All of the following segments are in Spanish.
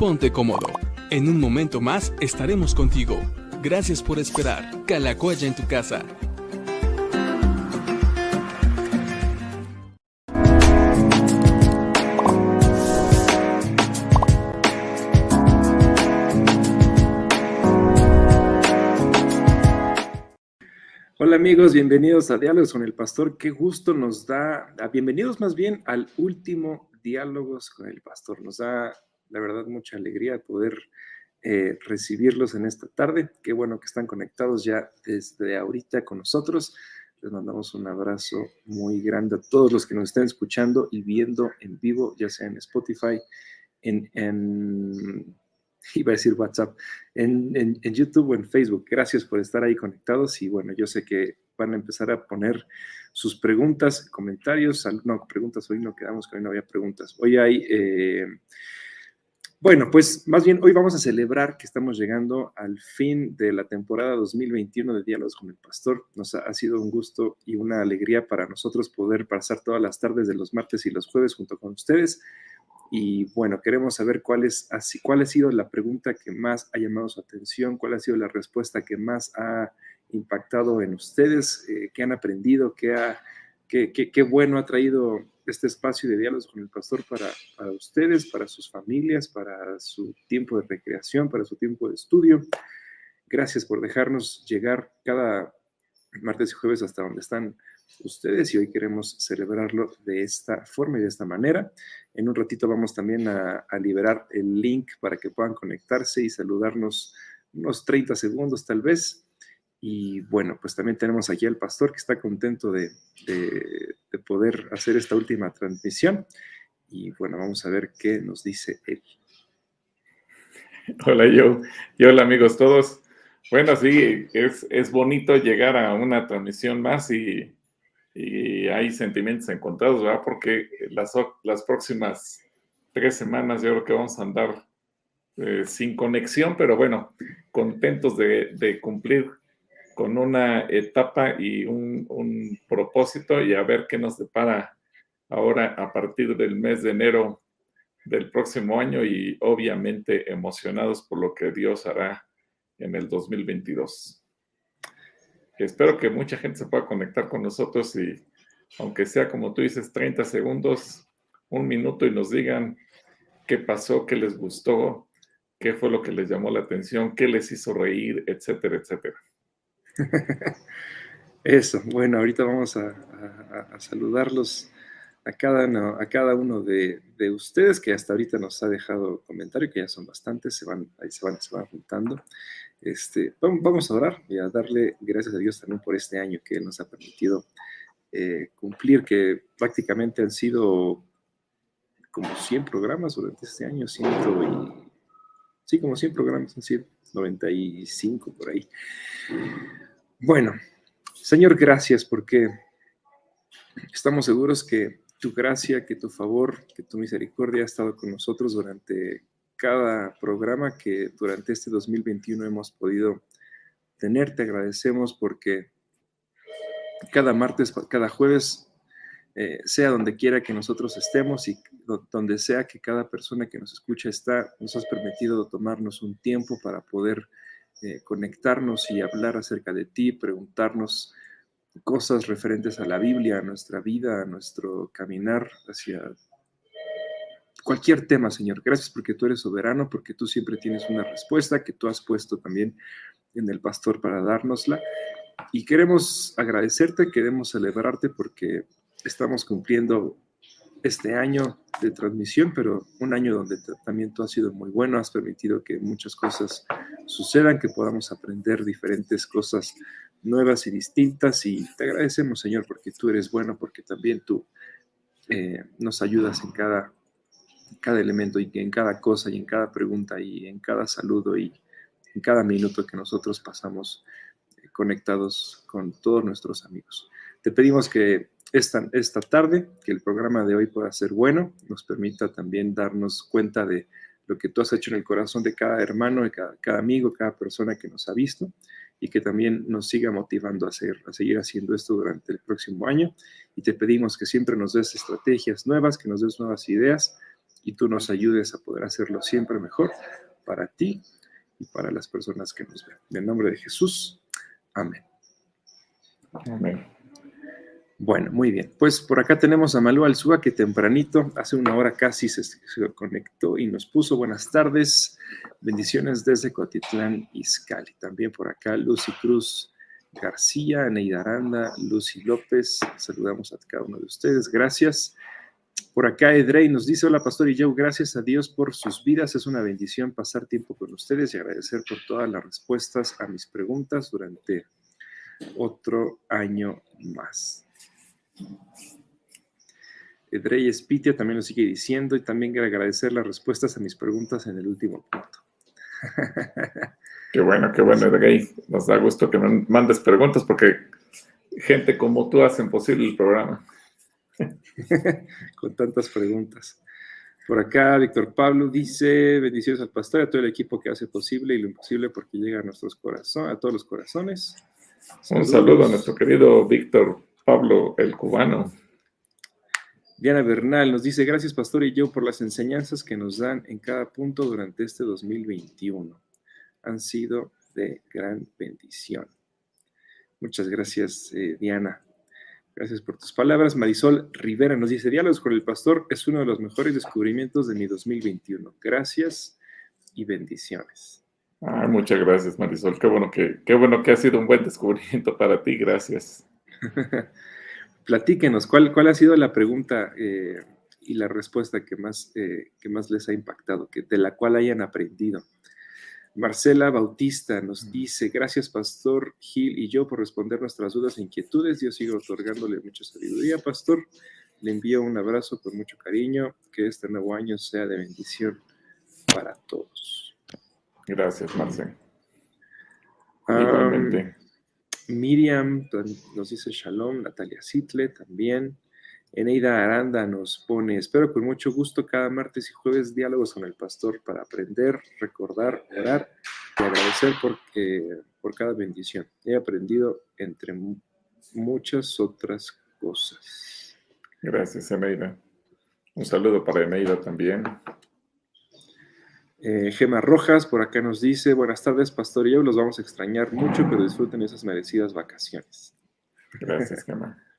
ponte cómodo. En un momento más estaremos contigo. Gracias por esperar. Calacoya en tu casa. Hola amigos, bienvenidos a Diálogos con el Pastor. Qué gusto nos da, bienvenidos más bien al último Diálogos con el Pastor. Nos da, la verdad, mucha alegría poder eh, recibirlos en esta tarde. Qué bueno que están conectados ya desde ahorita con nosotros. Les mandamos un abrazo muy grande a todos los que nos estén escuchando y viendo en vivo, ya sea en Spotify, en, en iba a decir WhatsApp, en, en, YouTube o en Facebook. Gracias por estar ahí conectados y bueno, yo sé que van a empezar a poner sus preguntas, comentarios, no, preguntas, hoy no quedamos que hoy no había preguntas. Hoy hay, eh, bueno, pues más bien hoy vamos a celebrar que estamos llegando al fin de la temporada 2021 de Diálogos con el Pastor. Nos ha, sido un gusto y una alegría para nosotros poder pasar todas las tardes de los martes y los jueves junto con ustedes y bueno, queremos saber cuál, es, cuál ha sido la pregunta que más ha llamado su atención, cuál ha sido la respuesta que más ha impactado en ustedes, eh, qué han aprendido, qué, ha, qué, qué, bueno ha traído este espacio de diálogos con el pastor para, ustedes, para sus familias, para su tiempo de recreación, para su tiempo de estudio. Gracias por dejarnos llegar cada martes y jueves hasta donde están ustedes y hoy queremos celebrarlo de esta forma y de esta manera. En un ratito vamos también a, liberar el link para que puedan conectarse y saludarnos unos 30 segundos tal vez. Y bueno, pues también tenemos aquí al pastor que está contento de, poder hacer esta última transmisión. Y bueno, vamos a ver qué nos dice él. Hola, yo. Y hola, amigos todos. Bueno, sí, es, es bonito llegar a una transmisión más y y hay sentimientos encontrados, ¿verdad? Porque las, las próximas tres semanas yo creo que vamos a andar eh, sin conexión, pero bueno, contentos de, de, cumplir con una etapa y un, un, propósito y a ver qué nos depara ahora a partir del mes de enero del próximo año y obviamente emocionados por lo que Dios hará en el 2022 espero que mucha gente se pueda conectar con nosotros y aunque sea como tú dices, 30 segundos, un minuto y nos digan qué pasó, qué les gustó, qué fue lo que les llamó la atención, qué les hizo reír, etcétera, etcétera. Eso, bueno, ahorita vamos a, saludarlos a cada a cada uno de, ustedes que hasta ahorita nos ha dejado comentario, que ya son bastantes, se van, ahí se van, se van juntando. Este, vamos a orar y a darle gracias a Dios también por este año que nos ha permitido eh, cumplir, que prácticamente han sido como 100 programas durante este año, ciento y, sí, como 100 programas han sido, 95 por ahí. Bueno, Señor, gracias porque estamos seguros que tu gracia, que tu favor, que tu misericordia ha estado con nosotros durante cada programa que durante este 2021 hemos podido tener. Te agradecemos porque cada martes, cada jueves, eh, sea donde quiera que nosotros estemos y donde sea que cada persona que nos escucha está, nos has permitido tomarnos un tiempo para poder eh, conectarnos y hablar acerca de ti, preguntarnos cosas referentes a la Biblia, a nuestra vida, a nuestro caminar hacia cualquier tema, Señor. Gracias porque tú eres soberano, porque tú siempre tienes una respuesta que tú has puesto también en el pastor para dárnosla. Y queremos agradecerte, queremos celebrarte porque estamos cumpliendo este año de transmisión, pero un año donde también tú has sido muy bueno, has permitido que muchas cosas sucedan, que podamos aprender diferentes cosas nuevas y distintas. Y te agradecemos, Señor, porque tú eres bueno, porque también tú eh, nos ayudas en cada cada elemento y en cada cosa y en cada pregunta y en cada saludo y en cada minuto que nosotros pasamos eh, conectados con todos nuestros amigos. Te pedimos que esta, esta tarde, que el programa de hoy pueda ser bueno, nos permita también darnos cuenta de lo que tú has hecho en el corazón de cada hermano, de cada, cada amigo, cada persona que nos ha visto y que también nos siga motivando a, hacer, a seguir haciendo esto durante el próximo año. Y te pedimos que siempre nos des estrategias nuevas, que nos des nuevas ideas y tú nos ayudes a poder hacerlo siempre mejor para ti y para las personas que nos ven. En el nombre de Jesús, amén. Amén. Bueno, muy bien. Pues por acá tenemos a Malú Alzúa que tempranito, hace una hora casi se, conectó y nos puso buenas tardes. Bendiciones desde Cotitlán, Izcali. También por acá Lucy Cruz García, Neida Aranda, Lucy López. Saludamos a cada uno de ustedes. Gracias. Por acá Edrey nos dice, hola Pastor y yo, gracias a Dios por sus vidas. Es una bendición pasar tiempo con ustedes y agradecer por todas las respuestas a mis preguntas durante otro año más. Edrey Espitia también lo sigue diciendo y también quiero agradecer las respuestas a mis preguntas en el último punto. Qué bueno, qué bueno, Edrey. Nos da gusto que mandes preguntas porque gente como tú hacen posible el programa. Con tantas preguntas. Por acá, Víctor Pablo dice: Bendiciones al pastor y a todo el equipo que hace posible y lo imposible porque llega a nuestros corazones, a todos los corazones. Un saludo a nuestro querido Víctor Pablo el cubano. Diana Bernal nos dice, gracias Pastor y yo por las enseñanzas que nos dan en cada punto durante este 2021. Han sido de gran bendición. Muchas gracias, eh, Diana. Gracias por tus palabras. Marisol Rivera nos dice, diálogos con el pastor es uno de los mejores descubrimientos de mi 2021. Gracias y bendiciones. muchas gracias, Marisol. Qué bueno que, qué bueno que ha sido un buen descubrimiento para ti. Gracias. Platíquenos, ¿cuál, ¿cuál ha sido la pregunta eh, y la respuesta que más, eh, que más les ha impactado, que, de la cual hayan aprendido? Marcela Bautista nos mm. dice, gracias Pastor Gil y yo por responder nuestras dudas e inquietudes. Dios sigue otorgándole mucha sabiduría, Pastor. Le envío un abrazo con mucho cariño. Que este nuevo año sea de bendición para todos. Gracias, Marcela. Miriam nos dice Shalom, Natalia Sitle también. Eneida Aranda nos pone, espero con mucho gusto cada martes y jueves diálogos con el pastor para aprender, recordar, orar y agradecer por cada bendición. He aprendido entre muchas otras cosas. Gracias, Eneida. Un saludo para Eneida también. Eh, Gema Rojas por acá nos dice, buenas tardes, Pastor y yo, los vamos a extrañar mucho, pero disfruten esas merecidas vacaciones. Gracias, Gema.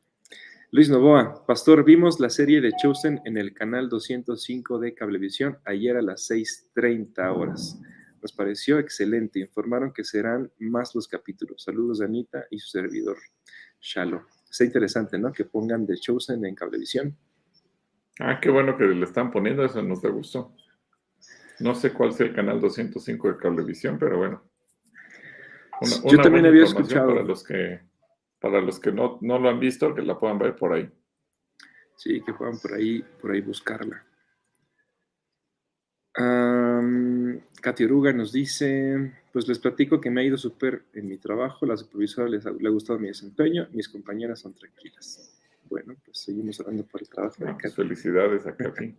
Luis Novoa, Pastor, vimos la serie de Chosen en el canal 205 de Cablevisión ayer a las 6.30 horas. Nos pareció excelente. Informaron que serán más los capítulos. Saludos de Anita y su servidor, Shalom. Está interesante, ¿no? Que pongan The Chosen en Cablevisión. Ah, qué bueno que le están poniendo eso, nos da gusto. No sé cuál sea el canal 205 de Cablevisión, pero bueno. Yo también había escuchado. Para los que, para los que no, lo han visto, que la puedan ver por ahí. Sí, que puedan por ahí, por ahí buscarla. Um, Katy Oruga nos dice, pues les platico que me ha ido súper en mi trabajo, la supervisora les ha, le ha gustado mi desempeño, mis compañeras son tranquilas. Bueno, pues seguimos hablando por el trabajo. de pues felicidades a Katy.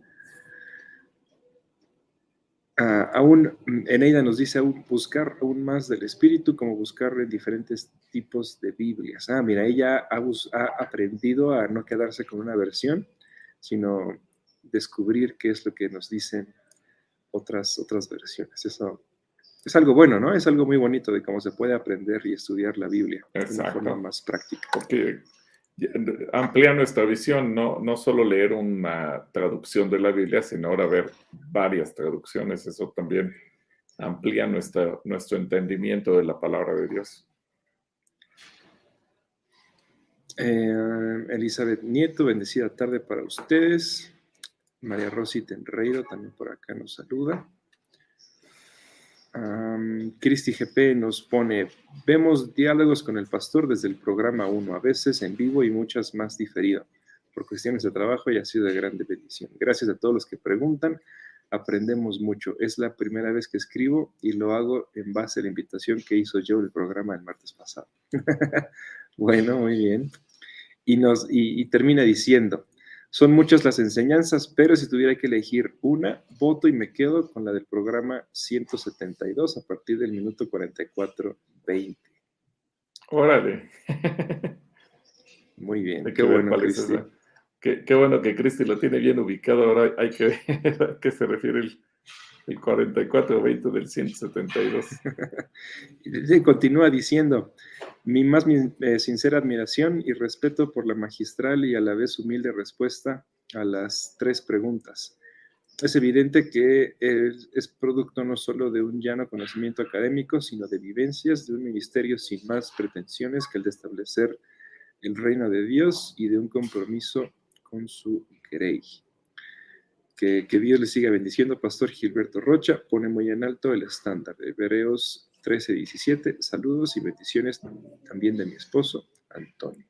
Uh, aún Eneida nos dice aún buscar aún más del espíritu, como buscar en diferentes tipos de Biblias. Ah, mira, ella ha, ha, aprendido a no quedarse con una versión, sino descubrir qué es lo que nos dicen otras, otras versiones. Eso es algo bueno, ¿no? Es algo muy bonito de cómo se puede aprender y estudiar la Biblia de una forma más práctica. Porque amplía nuestra visión, no, no solo leer una traducción de la Biblia, sino ahora ver varias traducciones. Eso también amplía nuestro entendimiento de la palabra de Dios. Eh, Elizabeth Nieto, bendecida tarde para ustedes. María Rosy Tenreiro también por acá nos saluda. Cristi GP nos pone, vemos diálogos con el pastor desde el programa 1, a veces en vivo y muchas más diferido. Por cuestiones de trabajo y ha sido de grande bendición. Gracias a todos los que preguntan, aprendemos mucho. Es la primera vez que escribo y lo hago en base a la invitación que hizo yo el programa el martes pasado. bueno, muy bien. Y termina diciendo, son muchas las enseñanzas, pero si tuviera que elegir una, voto y me quedo con la del programa 172 a partir del minuto 44-20. Órale. Muy bien. qué, bueno, Cristi. Qué, bueno que Cristi lo tiene bien ubicado. Ahora hay que ver a qué se refiere el, el 44-20 del 172. y continúa diciendo, mi más eh, sincera admiración y respeto por la magistral y a la vez humilde respuesta a las tres preguntas. Es evidente que es, producto no solo de un llano conocimiento académico, sino de vivencias de un ministerio sin más pretensiones que el de establecer el reino de Dios y de un compromiso con su grey. Que, Dios le siga bendiciendo, Pastor Gilberto Rocha, pone muy en alto el estándar. de Hebreos 13, 17, saludos y bendiciones también de mi esposo, Antonio.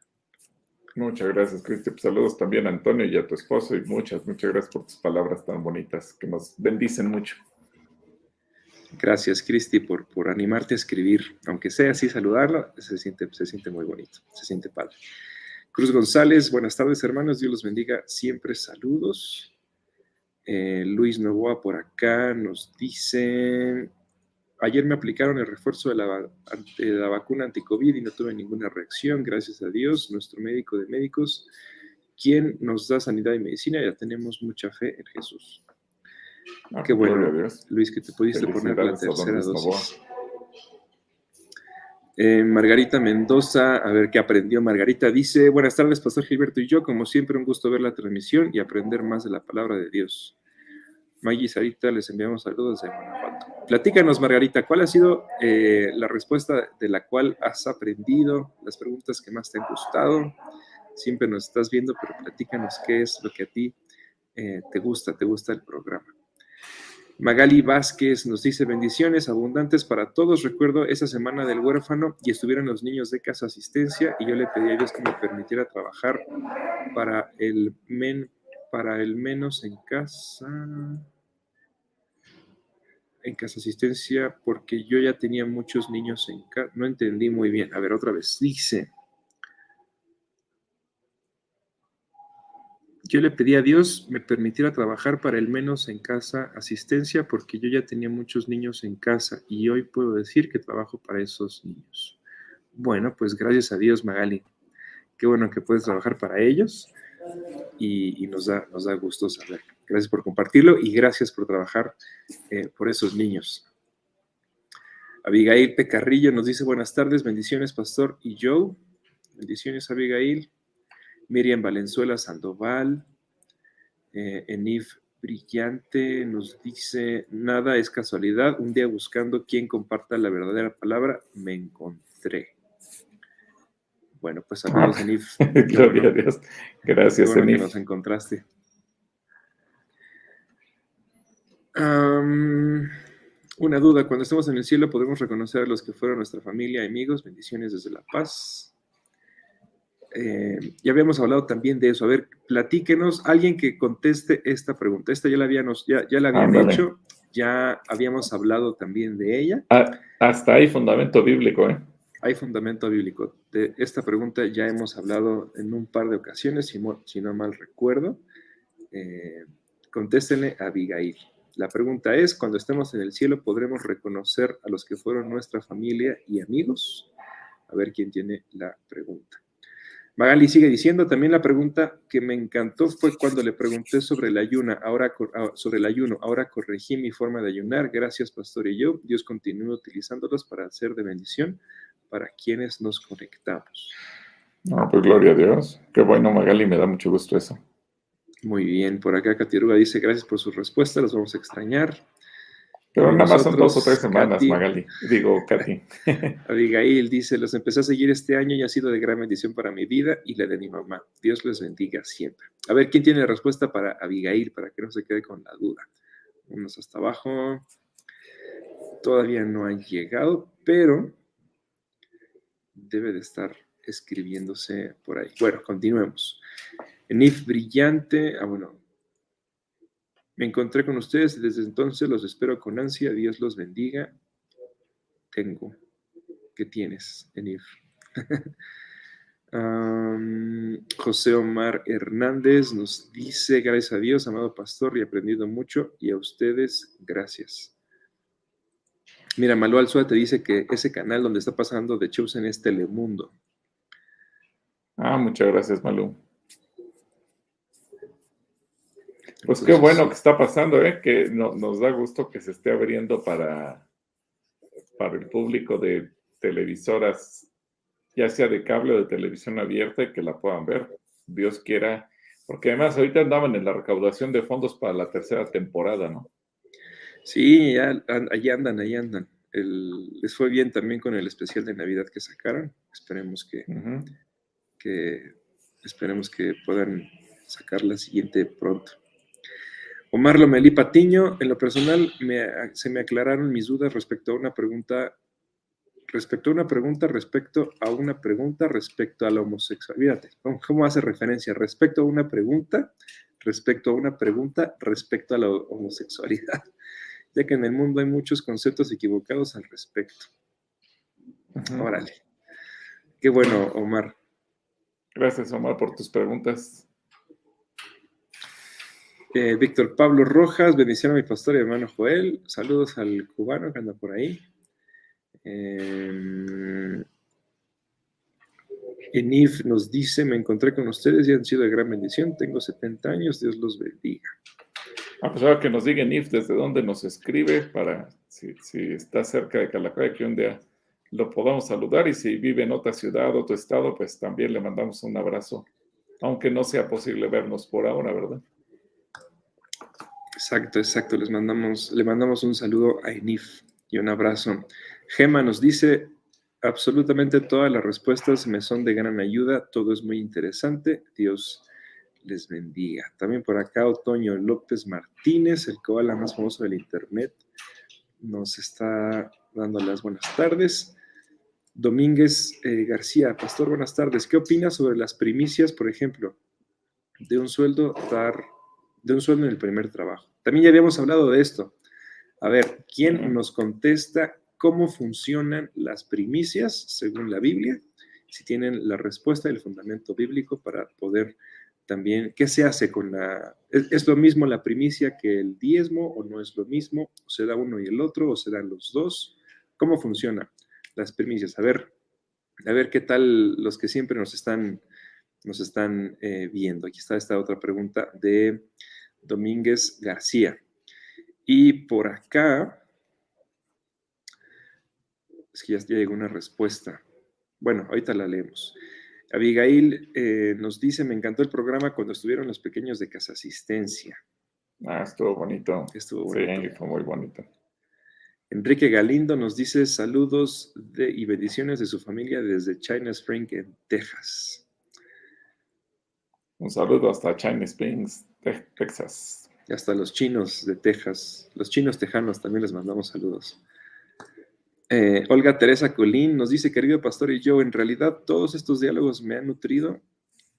Muchas gracias, Cristi. Saludos también a Antonio y a tu esposo y muchas, muchas gracias por tus palabras tan bonitas que nos bendicen mucho. Gracias, Cristi, por, por animarte a escribir. Aunque sea así saludarlo, se siente, se siente muy bonito, se siente padre. Cruz González, buenas tardes, hermanos. Dios los bendiga siempre. Saludos. Eh, Luis Novoa por acá nos dice, ayer me aplicaron el refuerzo de la, de la vacuna anticovid y no tuve ninguna reacción, gracias a Dios, nuestro médico de médicos, quien nos da sanidad y medicina, ya tenemos mucha fe en Jesús. Qué bueno, Luis, que te pudiste poner la tercera dosis. Eh, Margarita Mendoza, a ver qué aprendió Margarita. Dice, buenas tardes, Pastor Gilberto y yo, como siempre, un gusto ver la transmisión y aprender más de la palabra de Dios. Maggie Sarita, les enviamos saludos desde Guanajuato. Platícanos, Margarita, ¿cuál ha sido eh, la respuesta de la cual has aprendido, las preguntas que más te han gustado? Siempre nos estás viendo, pero platícanos qué es lo que a ti eh, te gusta, te gusta el programa. Magali Vázquez nos dice bendiciones abundantes para todos. Recuerdo esa semana del huérfano y estuvieron los niños de casa asistencia y yo le pedí a Dios que me permitiera trabajar para el men, para el menos en casa en casa asistencia porque yo ya tenía muchos niños en casa. No entendí muy bien. A ver, otra vez. Dice, yo le pedí a Dios me permitiera trabajar para el menos en casa asistencia porque yo ya tenía muchos niños en casa y hoy puedo decir que trabajo para esos niños. Bueno, pues gracias a Dios, Magali. Qué bueno que puedes trabajar para ellos y, nos, da, nos da gusto saber. Gracias por compartirlo y gracias por trabajar eh, por esos niños. Abigail Pecarrillo nos dice buenas tardes, bendiciones, Pastor y Joe. Bendiciones, Abigail. Miriam Valenzuela Sandoval, eh, Enif Brillante nos dice, nada es casualidad, un día buscando quien comparta la verdadera palabra, me encontré. Bueno, pues saludos, Enif. Gloria a Dios. Gracias, Enif. nos encontraste. una duda, cuando estemos en el cielo podemos reconocer a los que fueron nuestra familia, amigos, bendiciones desde La Paz. Eh, ya habíamos hablado también de eso. A ver, platíquenos, alguien que conteste esta pregunta. Esta ya la, habíamos, ya, ya la habían hecho, ya habíamos hablado también de ella. Ah, hasta hay fundamento bíblico, ¿eh? Hay fundamento bíblico. De esta pregunta ya hemos hablado en un par de ocasiones, si, si no mal recuerdo. Eh, contéstenle a Abigail. La pregunta es, cuando estemos en el cielo, ¿podremos reconocer a los que fueron nuestra familia y amigos? A ver quién tiene la pregunta. Magali sigue diciendo, también la pregunta que me encantó fue cuando le pregunté sobre el ayuno, ahora ah, sobre el ayuno, ahora corregí mi forma de ayunar, gracias pastor y yo, Dios continúa utilizándolos para hacer de bendición para quienes nos conectamos. No, pues gloria a Dios. Qué bueno, Magali, me da mucho gusto eso. Muy bien, por acá Catiruga dice, gracias por su respuesta, los vamos a extrañar. Pero nada más son dos o tres semanas, Magali. Digo, Katy. Abigail dice, los empecé a seguir este año y ha sido de gran bendición para mi vida y la de mi mamá. Dios les bendiga siempre. A ver, ¿quién tiene la respuesta para Abigail? Para que no se quede con la duda. Unos hasta abajo. Todavía no han llegado, pero debe de estar escribiéndose por ahí. Bueno, continuemos. Enif Brillante, ah, bueno, me encontré con ustedes y desde entonces los espero con ansia. Dios los bendiga. Tengo. ¿Qué tienes, Enif? José Omar Hernández nos dice, gracias a Dios, amado pastor, y he aprendido mucho, y a ustedes, gracias. Mira, Malú Alzua te dice que ese canal donde está pasando de Chosen es Telemundo. Ah, muchas gracias, Malú. Pues qué bueno que está pasando, ¿eh? que nos da gusto que se esté abriendo para, para el público de televisoras, ya sea de cable o de televisión abierta, y que la puedan ver. Dios quiera, porque además ahorita andaban en la recaudación de fondos para la tercera temporada, ¿no? Sí, ya, ahí andan, ahí andan. les fue bien también con el especial de Navidad que sacaron. Esperemos que, que esperemos que puedan sacar la siguiente pronto. Omar Lomelí Patiño, en lo personal se me aclararon mis dudas respecto a una pregunta respecto a una pregunta, respecto a una pregunta, respecto a la homosexualidad. ¿Cómo hace referencia? Respecto a una pregunta, respecto a una pregunta, respecto a la homosexualidad, ya que en el mundo hay muchos conceptos equivocados al respecto. Órale. Qué bueno, Omar. Gracias, Omar, por tus preguntas. Eh, Víctor Pablo Rojas, bendición a mi pastor y hermano Joel. Saludos al cubano que anda por ahí. Eh, Enif nos dice, me encontré con ustedes y han sido de gran bendición. Tengo 70 años, Dios los bendiga. Ah, pues ahora que nos diga Enif desde dónde nos escribe para, si, está cerca de Calacoya, que un día lo podamos saludar y si vive en otra ciudad, otro estado, pues también le mandamos un abrazo, aunque no sea posible vernos por ahora, ¿verdad? Exacto, exacto. Les mandamos, le mandamos un saludo a Enif y un abrazo. Gema nos dice, absolutamente todas las respuestas me son de gran ayuda, todo es muy interesante. Dios les bendiga. También por acá Otoño López Martínez, el koala más famoso del Internet, nos está dando las buenas tardes. Domínguez eh, García, Pastor, buenas tardes. ¿Qué opinas sobre las primicias, por ejemplo, de un sueldo dar, de un sueldo en el primer trabajo? También ya habíamos hablado de esto. A ver, ¿quién nos contesta cómo funcionan las primicias según la Biblia? Si tienen la respuesta del fundamento bíblico para poder también, ¿qué se hace con la... ¿Es, lo mismo la primicia que el diezmo o no es lo mismo? ¿O se da uno y el otro o se dan los dos? ¿Cómo funcionan las primicias? A ver, a ver qué tal los que siempre nos están, nos están eh, viendo. Aquí está esta otra pregunta de Domínguez García. Y por acá, es que ya, llegó una respuesta. Bueno, ahorita la leemos. Abigail eh, nos dice, me encantó el programa cuando estuvieron los pequeños de Casa Asistencia. Ah, estuvo bonito. Estuvo bonito. Sí, fue muy bonito. Enrique Galindo nos dice saludos de, y bendiciones de su familia desde China Springs, en Texas. Un saludo hasta China Springs, Texas hasta los chinos de Texas, los chinos tejanos también les mandamos saludos. Eh, Olga Teresa Colín nos dice, querido pastor y yo, en realidad todos estos diálogos me han nutrido,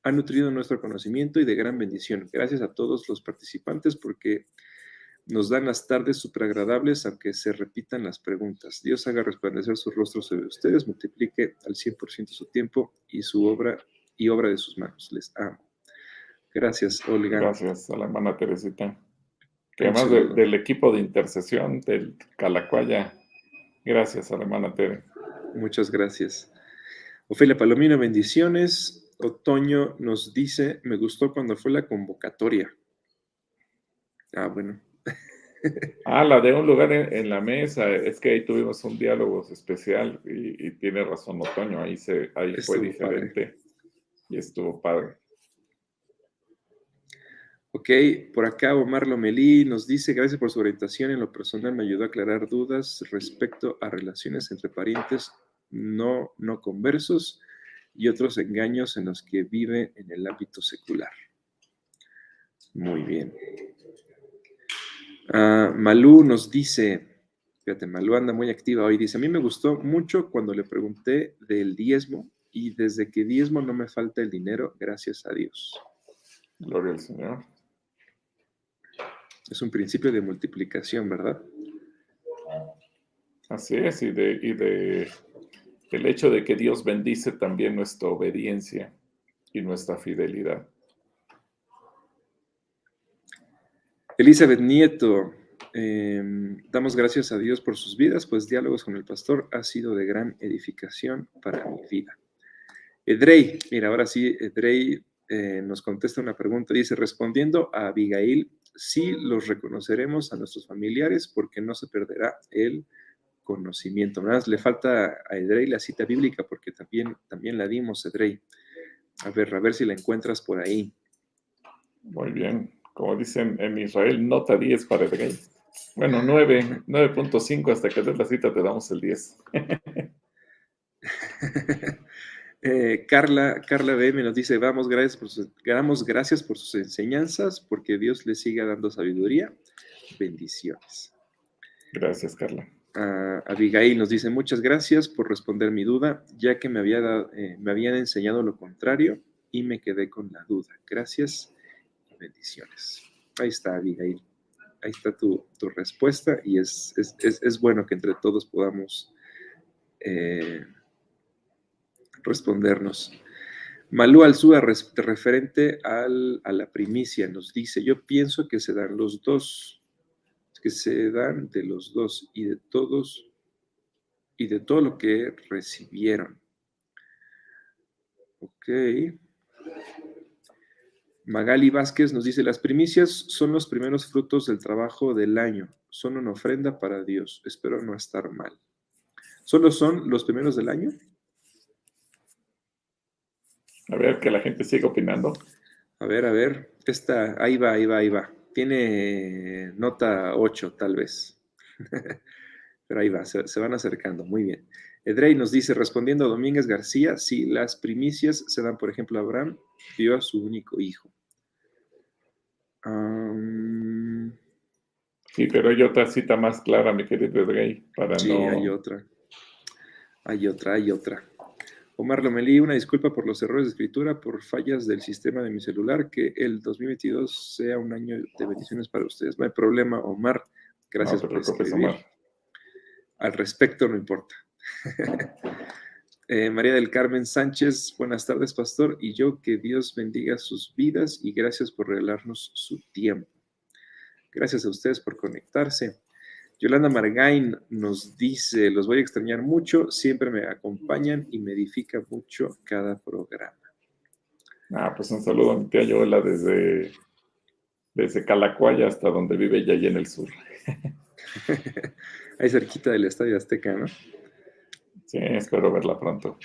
han nutrido nuestro conocimiento y de gran bendición. Gracias a todos los participantes porque nos dan las tardes súper agradables, aunque se repitan las preguntas. Dios haga resplandecer su rostro sobre ustedes, multiplique al 100% su tiempo y su obra y obra de sus manos. Les amo. Gracias, Olga. Gracias a la hermana Teresita. Que además del equipo de intercesión del Calacuaya, gracias a la hermana Tere. Muchas gracias. Ofelia Palomino, bendiciones. Otoño nos dice, me gustó cuando fue la convocatoria. Ah, bueno. ah, la de un lugar en, la mesa, es que ahí tuvimos un diálogo especial y, tiene razón Otoño, ahí, se, ahí fue diferente y estuvo padre. Ok, por acá Omar Lomelí nos dice, gracias por su orientación, en lo personal me ayudó a aclarar dudas respecto a relaciones entre parientes no, no conversos y otros engaños en los que vive en el ámbito secular. Muy bien. Uh, Malú nos dice, fíjate, Malú anda muy activa hoy, dice, a mí me gustó mucho cuando le pregunté del diezmo y desde que diezmo no me falta el dinero, gracias a Dios. Gloria al Señor. Es un principio de multiplicación, ¿verdad? Así es, y de, y de el hecho de que Dios bendice también nuestra obediencia y nuestra fidelidad. Elizabeth Nieto, em, damos gracias a Dios por sus vidas, pues diálogos con el pastor ha sido de gran edificación para mi vida. Edrey, mira, ahora sí, Edrey eh, nos contesta una pregunta, dice, respondiendo a Abigail, sí los reconoceremos a nuestros familiares porque no se perderá el conocimiento. Más le falta a Edrey la cita bíblica porque también, también la dimos, Edrey. A ver, a ver si la encuentras por ahí. Muy bien. Como dicen en Israel, nota 10 para Edrey. Bueno, 9, 9.5 hasta que des la cita te damos el 10. Eh, Carla, Carla BM nos dice, vamos gracias, por sus, damos gracias por sus enseñanzas, porque Dios le siga dando sabiduría. Bendiciones. Gracias, Carla. Abigail nos dice, muchas gracias por responder mi duda, ya que me, había eh, me habían enseñado lo contrario y me quedé con la duda. Gracias y bendiciones. Ahí está, Abigail. Ahí está tu, respuesta y es, es, bueno que entre todos podamos... Eh, respondernos. Malú Alzúa, referente al, a la primicia, nos dice, yo pienso que se dan los dos, que se dan de los dos y de todos y de todo lo que recibieron. Ok. Magali Vázquez nos dice, las primicias son los primeros frutos del trabajo del año, son una ofrenda para Dios, espero no estar mal. ¿Solo son los primeros del año? A ver, que la gente siga opinando. A ver, a ver. Esta, ahí va, ahí va, ahí va. Tiene nota 8, tal vez. Pero ahí va, se, van acercando. Muy bien. Edrey nos dice, respondiendo a Domínguez García, si las primicias se dan, por ejemplo, Abraham vio a su único hijo. Sí, pero hay otra cita más clara, mi querido Edrey, para sí, hay otra. Hay otra, hay otra. Omar Lomelí, una disculpa por los errores de escritura, por fallas del sistema de mi celular, que el 2022 sea un año de bendiciones para ustedes. No hay problema, Omar. Gracias por escribir. Al respecto no importa. Eh, María del Carmen Sánchez, buenas tardes, pastor, y yo que Dios bendiga sus vidas y gracias por regalarnos su tiempo. Gracias a ustedes por conectarse. Yolanda Margain nos dice, los voy a extrañar mucho, siempre me acompañan y me edifica mucho cada programa. Ah, pues un saludo a mi tía Yola desde, desde Calacuaya hasta donde vive ella allá en el sur. Ahí cerquita del Estadio Azteca, ¿no? Sí, espero verla pronto.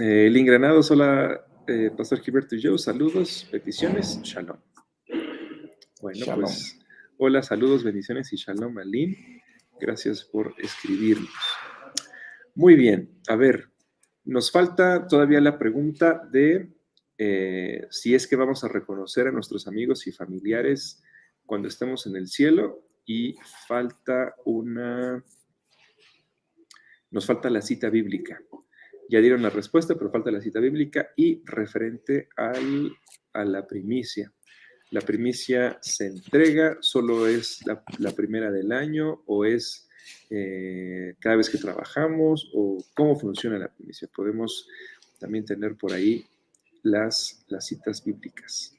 Eh, Lin hola, eh, Pastor Gilberto y yo, saludos, peticiones, shalom. Bueno, pues Hola, saludos, bendiciones y shalom Alim. Gracias por escribirnos. Muy bien, a ver, nos falta todavía la pregunta de eh, si es que vamos a reconocer a nuestros amigos y familiares cuando estemos en el cielo y falta una, nos falta la cita bíblica. Ya dieron la respuesta, pero falta la cita bíblica y referente al, a la primicia la primicia se entrega, solo es la, primera del año o es eh, cada vez que trabajamos o cómo funciona la primicia. Podemos también tener por ahí las, las citas bíblicas.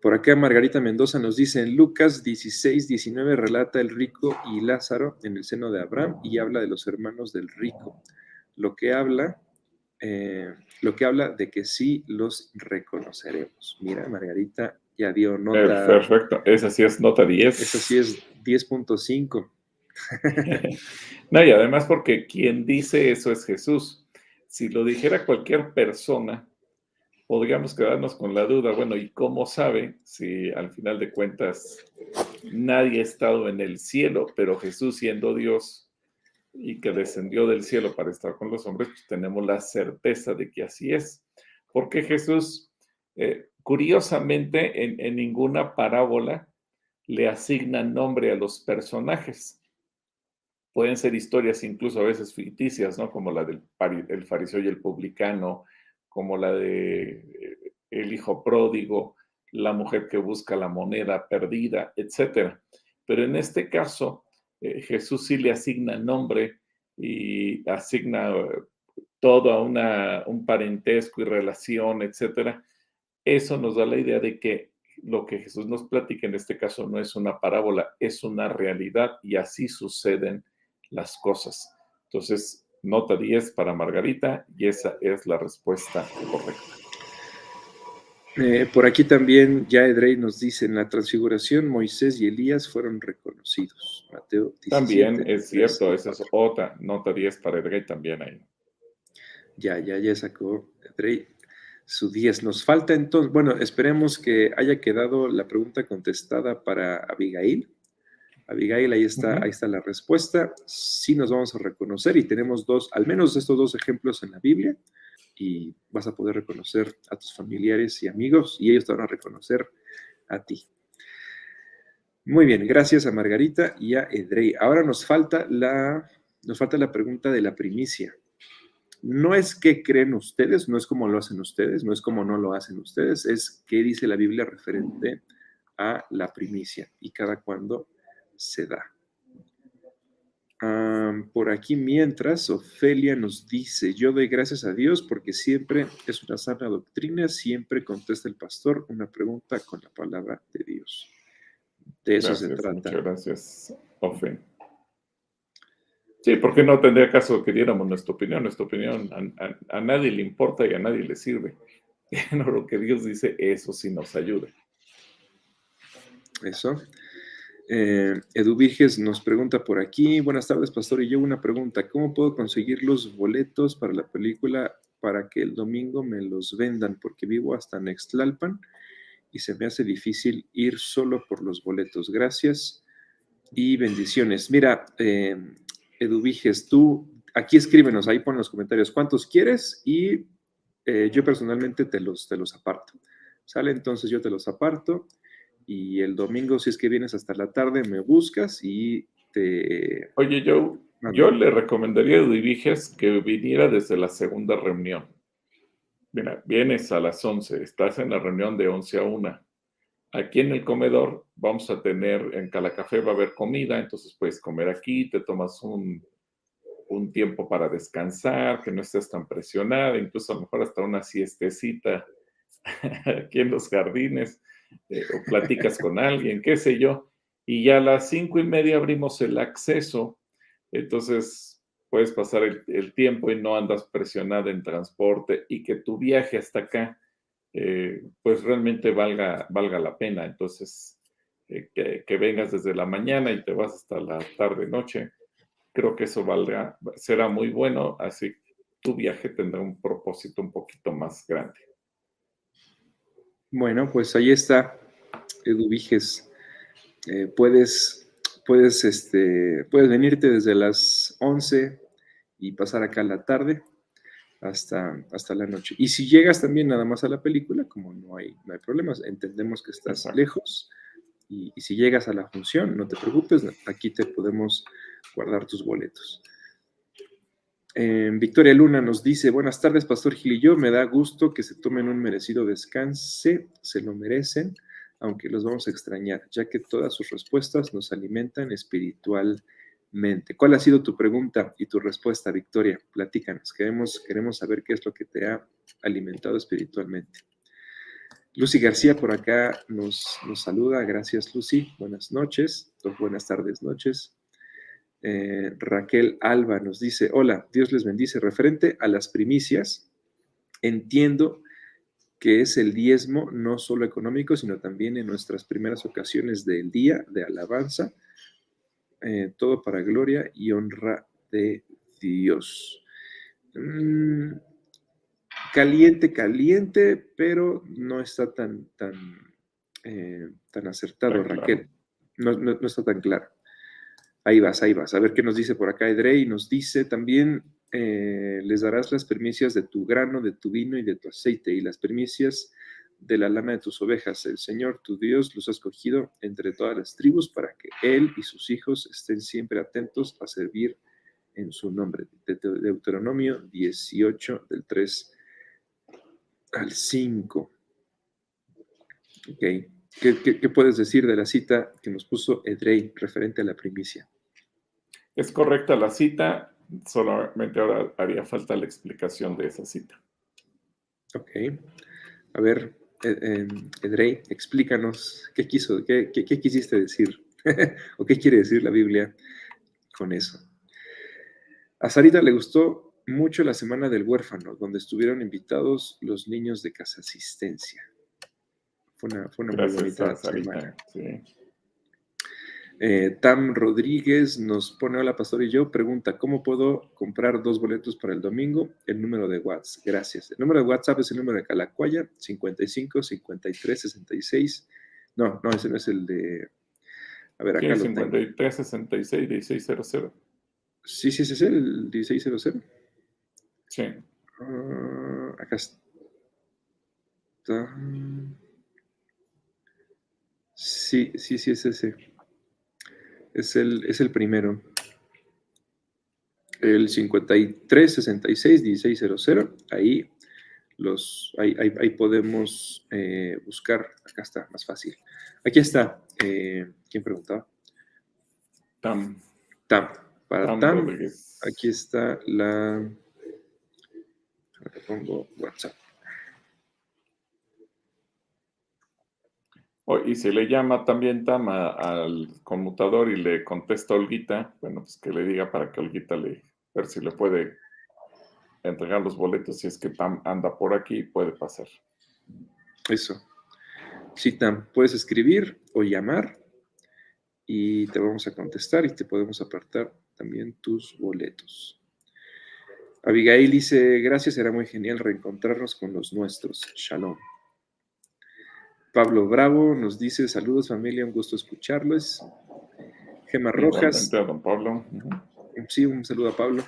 Por acá Margarita Mendoza nos dice, en Lucas 16, 19 relata el rico y Lázaro en el seno de Abraham y habla de los hermanos del rico. Lo que habla eh, lo que habla de que sí los reconoceremos. Mira, Margarita ya dio nota. Perfecto, esa sí es nota 10. Esa sí es 10.5. no, y además porque quien dice eso es Jesús. Si lo dijera cualquier persona, podríamos quedarnos con la duda, bueno, ¿y cómo sabe si al final de cuentas nadie ha estado en el cielo, pero Jesús siendo Dios y que descendió del cielo para estar con los hombres, pues tenemos la certeza de que así es. Porque Jesús, eh, curiosamente, en, ninguna parábola le asigna nombre a los personajes. Pueden ser historias incluso a veces ficticias, ¿no? Como la del el fariseo y el publicano, como la de eh, el hijo pródigo, la mujer que busca la moneda perdida, etc. Pero en este caso, eh, Jesús sí le asigna nombre y asigna eh, todo a una, un parentesco y relación, etcétera. Eso nos da la idea de que lo que Jesús nos platica en este caso no es una parábola, es una realidad y así suceden las cosas. Entonces, nota 10 para Margarita y esa es la respuesta correcta. Eh, por aquí también ya Edrey nos dice, en la transfiguración Moisés y Elías fueron reconocidos. Mateo 17, También es cierto, esa es otra nota 10 para Edrey también ahí. Ya, ya, ya sacó Edrey su 10. Nos falta entonces, bueno, esperemos que haya quedado la pregunta contestada para Abigail. Abigail, ahí está, ahí está la respuesta. Sí nos vamos a reconocer y tenemos dos, al menos estos dos ejemplos en la Biblia y vas a poder reconocer a tus familiares y amigos y ellos te van a reconocer a ti. Muy bien, gracias a Margarita y a Edrey. Ahora nos falta la, nos falta la pregunta de la primicia. No es qué creen ustedes, no es como lo hacen ustedes, no es como no lo hacen ustedes, es qué dice la Biblia referente a la primicia y cada cuándo se da por aquí mientras, Ofelia nos dice, yo doy gracias a Dios porque siempre es una sana doctrina, siempre contesta el pastor una pregunta con la palabra de Dios. De eso se trata. Muchas gracias, Ofe. Sí, porque no tendría caso que diéramos nuestra opinión. Nuestra opinión a, a nadie le importa y a nadie le sirve. No, lo que Dios dice, eso sí nos ayuda. Eso. Eh, Edu nos pregunta por aquí, buenas tardes, pastor, y yo una pregunta, ¿cómo puedo conseguir los boletos para la película para que el domingo me los vendan? Porque vivo hasta Nextlalpan y se me hace difícil ir solo por los boletos. Gracias y bendiciones. Mira, eh, Edu Virges, tú aquí escríbenos, ahí pon los comentarios cuántos quieres y eh, yo personalmente te los, te los aparto. ¿Sale? Entonces yo te los aparto y el domingo, si es que vienes hasta la tarde, me buscas y te... Oye, yo, yo le recomendaría a Diriges que viniera desde la segunda reunión. Mira, vienes a las 11, estás en la reunión de 11 a 1. Aquí en el comedor vamos a tener, en Calacafé va a haber comida, entonces puedes comer aquí, te tomas un, un tiempo para descansar, que no estés tan presionada, incluso a lo mejor hasta una siestecita aquí en los jardines eh, o platicas con alguien, qué sé yo, y ya a las cinco y media abrimos el acceso, entonces puedes pasar el, tiempo y no andas presionada en transporte y que tu viaje hasta acá, eh, pues realmente valga, valga la pena. Entonces, eh, que, vengas desde la mañana y te vas hasta la tarde, noche, creo que eso valdrá, será muy bueno, así tu viaje tendrá un propósito un poquito más grande. Bueno, pues ahí está, Edu Viges. Eh, puedes, puedes, este, puedes venirte desde las 11 y pasar acá a la tarde hasta, hasta la noche. Y si llegas también nada más a la película, como no hay, no hay problemas, entendemos que estás lejos. Y, y si llegas a la función, no te preocupes, aquí te podemos guardar tus boletos. Victoria Luna nos dice, buenas tardes, Pastor Gil y yo, me da gusto que se tomen un merecido descanse, se lo merecen, aunque los vamos a extrañar, ya que todas sus respuestas nos alimentan espiritualmente. ¿Cuál ha sido tu pregunta y tu respuesta, Victoria? Platícanos, queremos, queremos saber qué es lo que te ha alimentado espiritualmente. Lucy García por acá nos, nos saluda, gracias Lucy, buenas noches, buenas tardes, noches. Eh, Raquel Alba nos dice, hola, Dios les bendice. Referente a las primicias, entiendo que es el diezmo no solo económico, sino también en nuestras primeras ocasiones del día de alabanza, eh, todo para gloria y honra de Dios. Mm, caliente, caliente, pero no está tan, tan, eh, tan acertado, Raquel. no está tan claro. Ahí vas, ahí vas. A ver qué nos dice por acá Edrey. Nos dice también, eh, les darás las primicias de tu grano, de tu vino y de tu aceite, y las primicias de la lana de tus ovejas. El Señor, tu Dios, los ha escogido entre todas las tribus para que Él y sus hijos estén siempre atentos a servir en su nombre. De Deuteronomio 18, del 3 al 5. Ok. ¿Qué, puedes decir de la cita que nos puso Edrey referente a la primicia? Es correcta la cita, solamente ahora haría falta la explicación de esa cita. Ok. A ver, Edrey, explícanos qué quiso, qué, qué quisiste decir o qué quiere decir la Biblia con eso. A Sarita le gustó mucho la semana del huérfano, donde estuvieron invitados los niños de casa asistencia. Fue una, fue una muy bonita semana. Sí. Eh, Tam Rodríguez nos pone, hola pastor y yo, pregunta, ¿cómo puedo comprar dos boletos para el domingo? El número de WhatsApp, gracias. El número de WhatsApp es el número de Calacuaya, 55 53 66. No, no, ese no es el de... A ver, acá Sí, lo tengo. 53 66 1600. Sí, sí, ese es el 1600. Sí. Ah, acá está. Sí, sí, sí, es ese. Es el, es el primero. El 53 66 1600. Ahí, los, ahí, ahí- ahí podemos eh, buscar. Acá está, más fácil. Aquí está. eh, ¿Quién preguntaba? Tam, Tam. Para Tam. Aquí está la. Pongo WhatsApp. Y si le llama también Tam a- al conmutador y le contesta a Olguita, bueno, pues que le diga para que Olguita le ver si le puede entregar los boletos. Si es que Tam anda por aquí, puede pasar. Eso. Sí, Tam, puedes escribir o llamar y te vamos a contestar y te podemos apartar también tus boletos. Abigail dice, gracias, será muy genial reencontrarnos con los nuestros. Shalom. Pablo Bravo nos dice, saludos familia, un gusto escucharles. Gema Rojas, a don Pablo. Sí, un saludo a Pablo.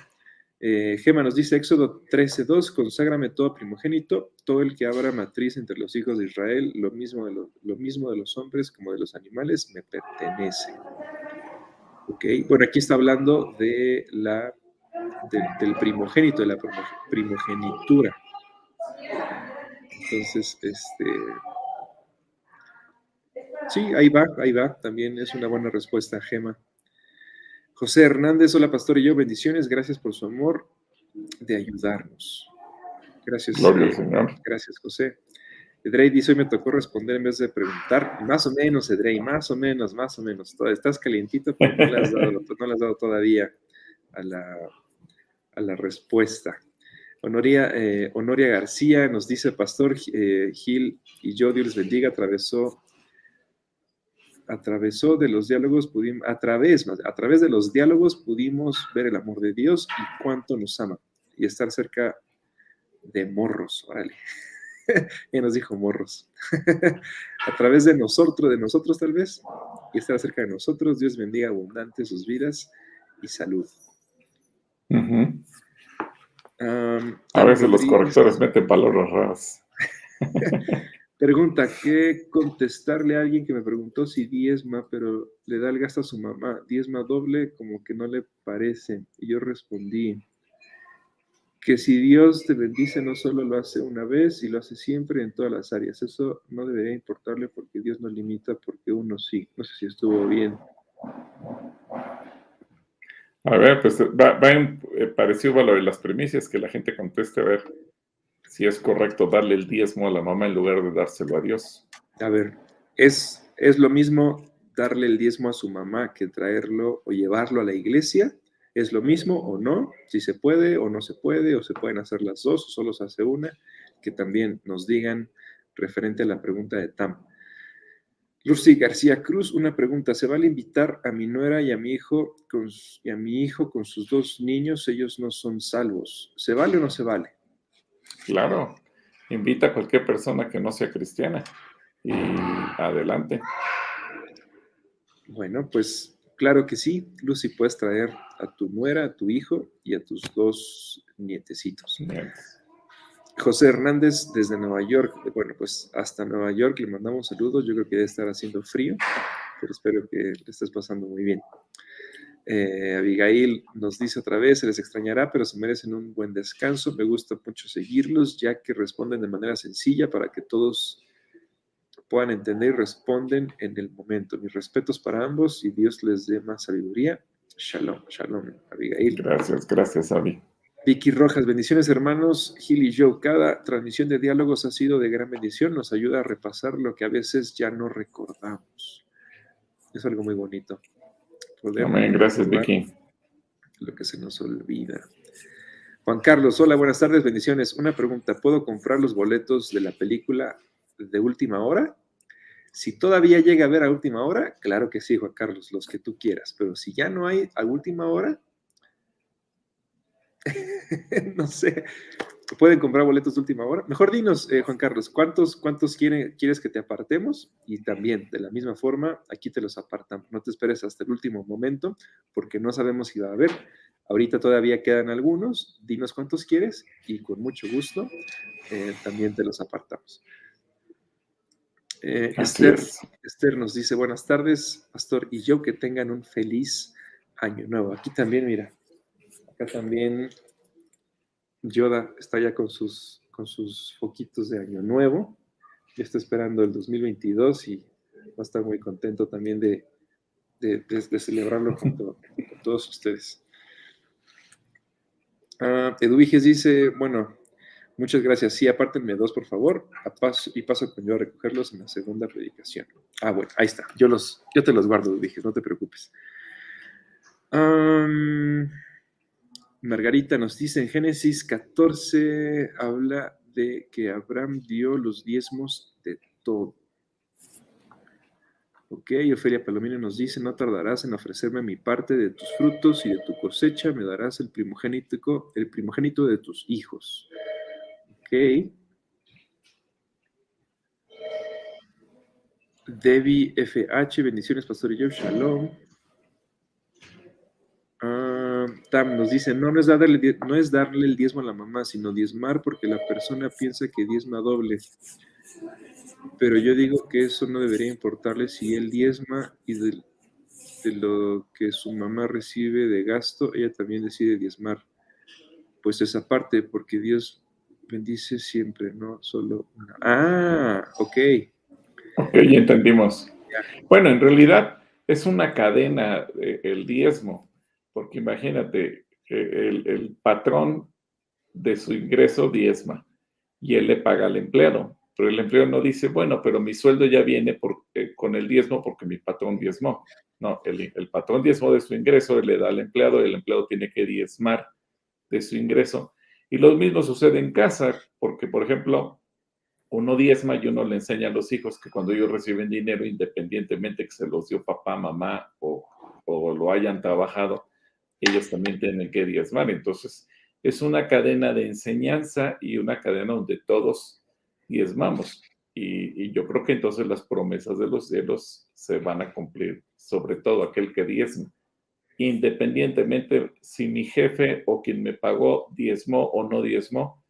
Eh, Gema nos dice, Éxodo 13.2, conságrame todo primogénito, todo el que abra matriz entre los hijos de Israel, lo mismo de, lo, lo mismo de los hombres como de los animales, me pertenece. Ok, bueno, aquí está hablando de la, de- del primogénito, de la primo- primogenitura. Entonces, este... Sí, ahí va, ahí va, también es una buena respuesta, Gema. José Hernández, hola pastor y yo, bendiciones, gracias por su amor de ayudarnos. Gracias, Gloria eh, Señor. gracias José. Edrey dice, hoy me tocó responder en vez de preguntar. Más o menos, Edrey, más o menos, más o menos. Estás calientito, pero no le has dado, no le has dado todavía a la, a la respuesta. Honoria, eh, Honoria García nos dice, Pastor eh, Gil y yo, Dios les bendiga, atravesó atravesó de los diálogos pudimos, a través, más, a través de los diálogos pudimos ver el amor de Dios y cuánto nos ama y estar cerca de morros, órale. ya nos dijo morros. a través de nosotros, de nosotros tal vez, y estar cerca de nosotros, Dios bendiga abundante sus vidas y salud. Ujú. Um, A veces los correctores meten palabras raras. Pregunta, ¿qué contestarle a alguien que me preguntó si diezma, pero le da el gasto a su mamá? Diezma doble, como que no le parece. Y yo respondí que si Dios te bendice, no solo lo hace una vez, y lo hace siempre en todas las áreas. Eso no debería importarle porque Dios no limita, porque uno sí. No sé si estuvo bien. A ver, pues va, va en eh, parecido a lo de las primicias, que la gente conteste a ver si es correcto darle el diezmo a la mamá en lugar de dárselo a Dios. A ver, ¿es, es lo mismo darle el diezmo a su mamá que traerlo o llevarlo a la iglesia? ¿Es lo mismo o no? Si se puede o no se puede, o se pueden hacer las dos, o solo se hace una, que también nos digan referente a la pregunta de Tam. Lucy García Cruz, una pregunta. ¿Se vale invitar a mi nuera y a mi hijo con, y a mi hijo con sus dos niños? Ellos no son salvos. ¿Se vale o no se vale? Claro, invita a cualquier persona que no sea cristiana y adelante. Bueno, pues claro que sí. Lucy, puedes traer a tu nuera, a tu hijo y a tus dos nietecitos. José Hernández desde Nueva York. Bueno, pues hasta Nueva York le mandamos saludos. Yo creo que debe estar haciendo frío, pero espero que le estés pasando muy bien. Eh, Abigail nos dice otra vez, se les extrañará, pero se merecen un buen descanso. Me gusta mucho seguirlos, ya que responden de manera sencilla para que todos puedan entender y responden en el momento. Mis respetos para ambos y Dios les dé más sabiduría. Shalom, shalom, Abigail. Gracias, gracias, Avi. Vicky Rojas, bendiciones hermanos, Gil y Joe. Cada transmisión de diálogos ha sido de gran bendición, nos ayuda a repasar lo que a veces ya no recordamos. Es algo muy bonito. Amén, gracias, Vicky. Lo que se nos olvida. Juan Carlos, hola, buenas tardes, bendiciones. Una pregunta, ¿puedo comprar los boletos de la película de última hora? Si todavía llega a ver a última hora, claro que sí, Juan Carlos, los que tú quieras, pero si ya no hay a última hora, no sé, pueden comprar boletos de última hora. Mejor dinos, eh, Juan Carlos, ¿cuántos, cuántos quieres que te apartemos? Y también, de la misma forma, aquí te los apartamos. No te esperes hasta el último momento, porque no sabemos si va a haber. Ahorita todavía quedan algunos. Dinos cuántos quieres y con mucho gusto eh, también te los apartamos. Eh, Esther, Esther nos dice, buenas tardes, pastor, y yo que tengan un feliz año nuevo. Aquí también, mira, acá también Yoda está ya con sus, con sus foquitos de año nuevo. Ya está esperando el 2022 y va a estar muy contento también de, de, celebrarlo con, todos ustedes. Uh, dice, bueno, muchas gracias. Sí, apártenme dos, por favor, paso, y paso con yo a recogerlos en la segunda predicación. Ah, bueno, ahí está. Yo, los, yo te los guardo, Eduviges, no te preocupes. Margarita nos dice en Génesis 14, habla de que Abraham dio los diezmos de todo. Ok, Ofelia Palomino nos dice, no tardarás en ofrecerme mi parte de tus frutos y de tu cosecha, me darás el primogénito, el primogénito de tus hijos. Ok. Debbie FH, bendiciones, Pastor yo, Shalom. Tam nos dice, no, no, es darle, no es darle el diezmo a la mamá, sino diezmar porque la persona piensa que diezma doble. Pero yo digo que eso no debería importarle si él diezma y de, lo que su mamá recibe de gasto, ella también decide diezmar. Pues esa parte, porque Dios bendice siempre, no solo una. Ah, ok. Ok, ya entendimos. Bueno, en realidad es una cadena eh, el diezmo porque imagínate, el, patrón de su ingreso diezma y él le paga al empleado, pero el empleado no dice, bueno, pero mi sueldo ya viene eh, con el diezmo porque mi patrón diezmó. No, el, patrón diezmo de su ingreso le da al empleado el empleado tiene que diezmar de su ingreso. Y lo mismo sucede en casa, porque, por ejemplo, uno diezma y uno le enseña a los hijos que cuando ellos reciben dinero, independientemente que se los dio papá, mamá o, o lo hayan trabajado, ellos también tienen que diezmar. Entonces, es una cadena de enseñanza y una cadena donde todos diezmamos. Y, yo creo que entonces las promesas de los cielos se van a cumplir, sobre todo aquel que diezma. Independientemente si mi jefe o quien me pagó diezmó o no diezmó,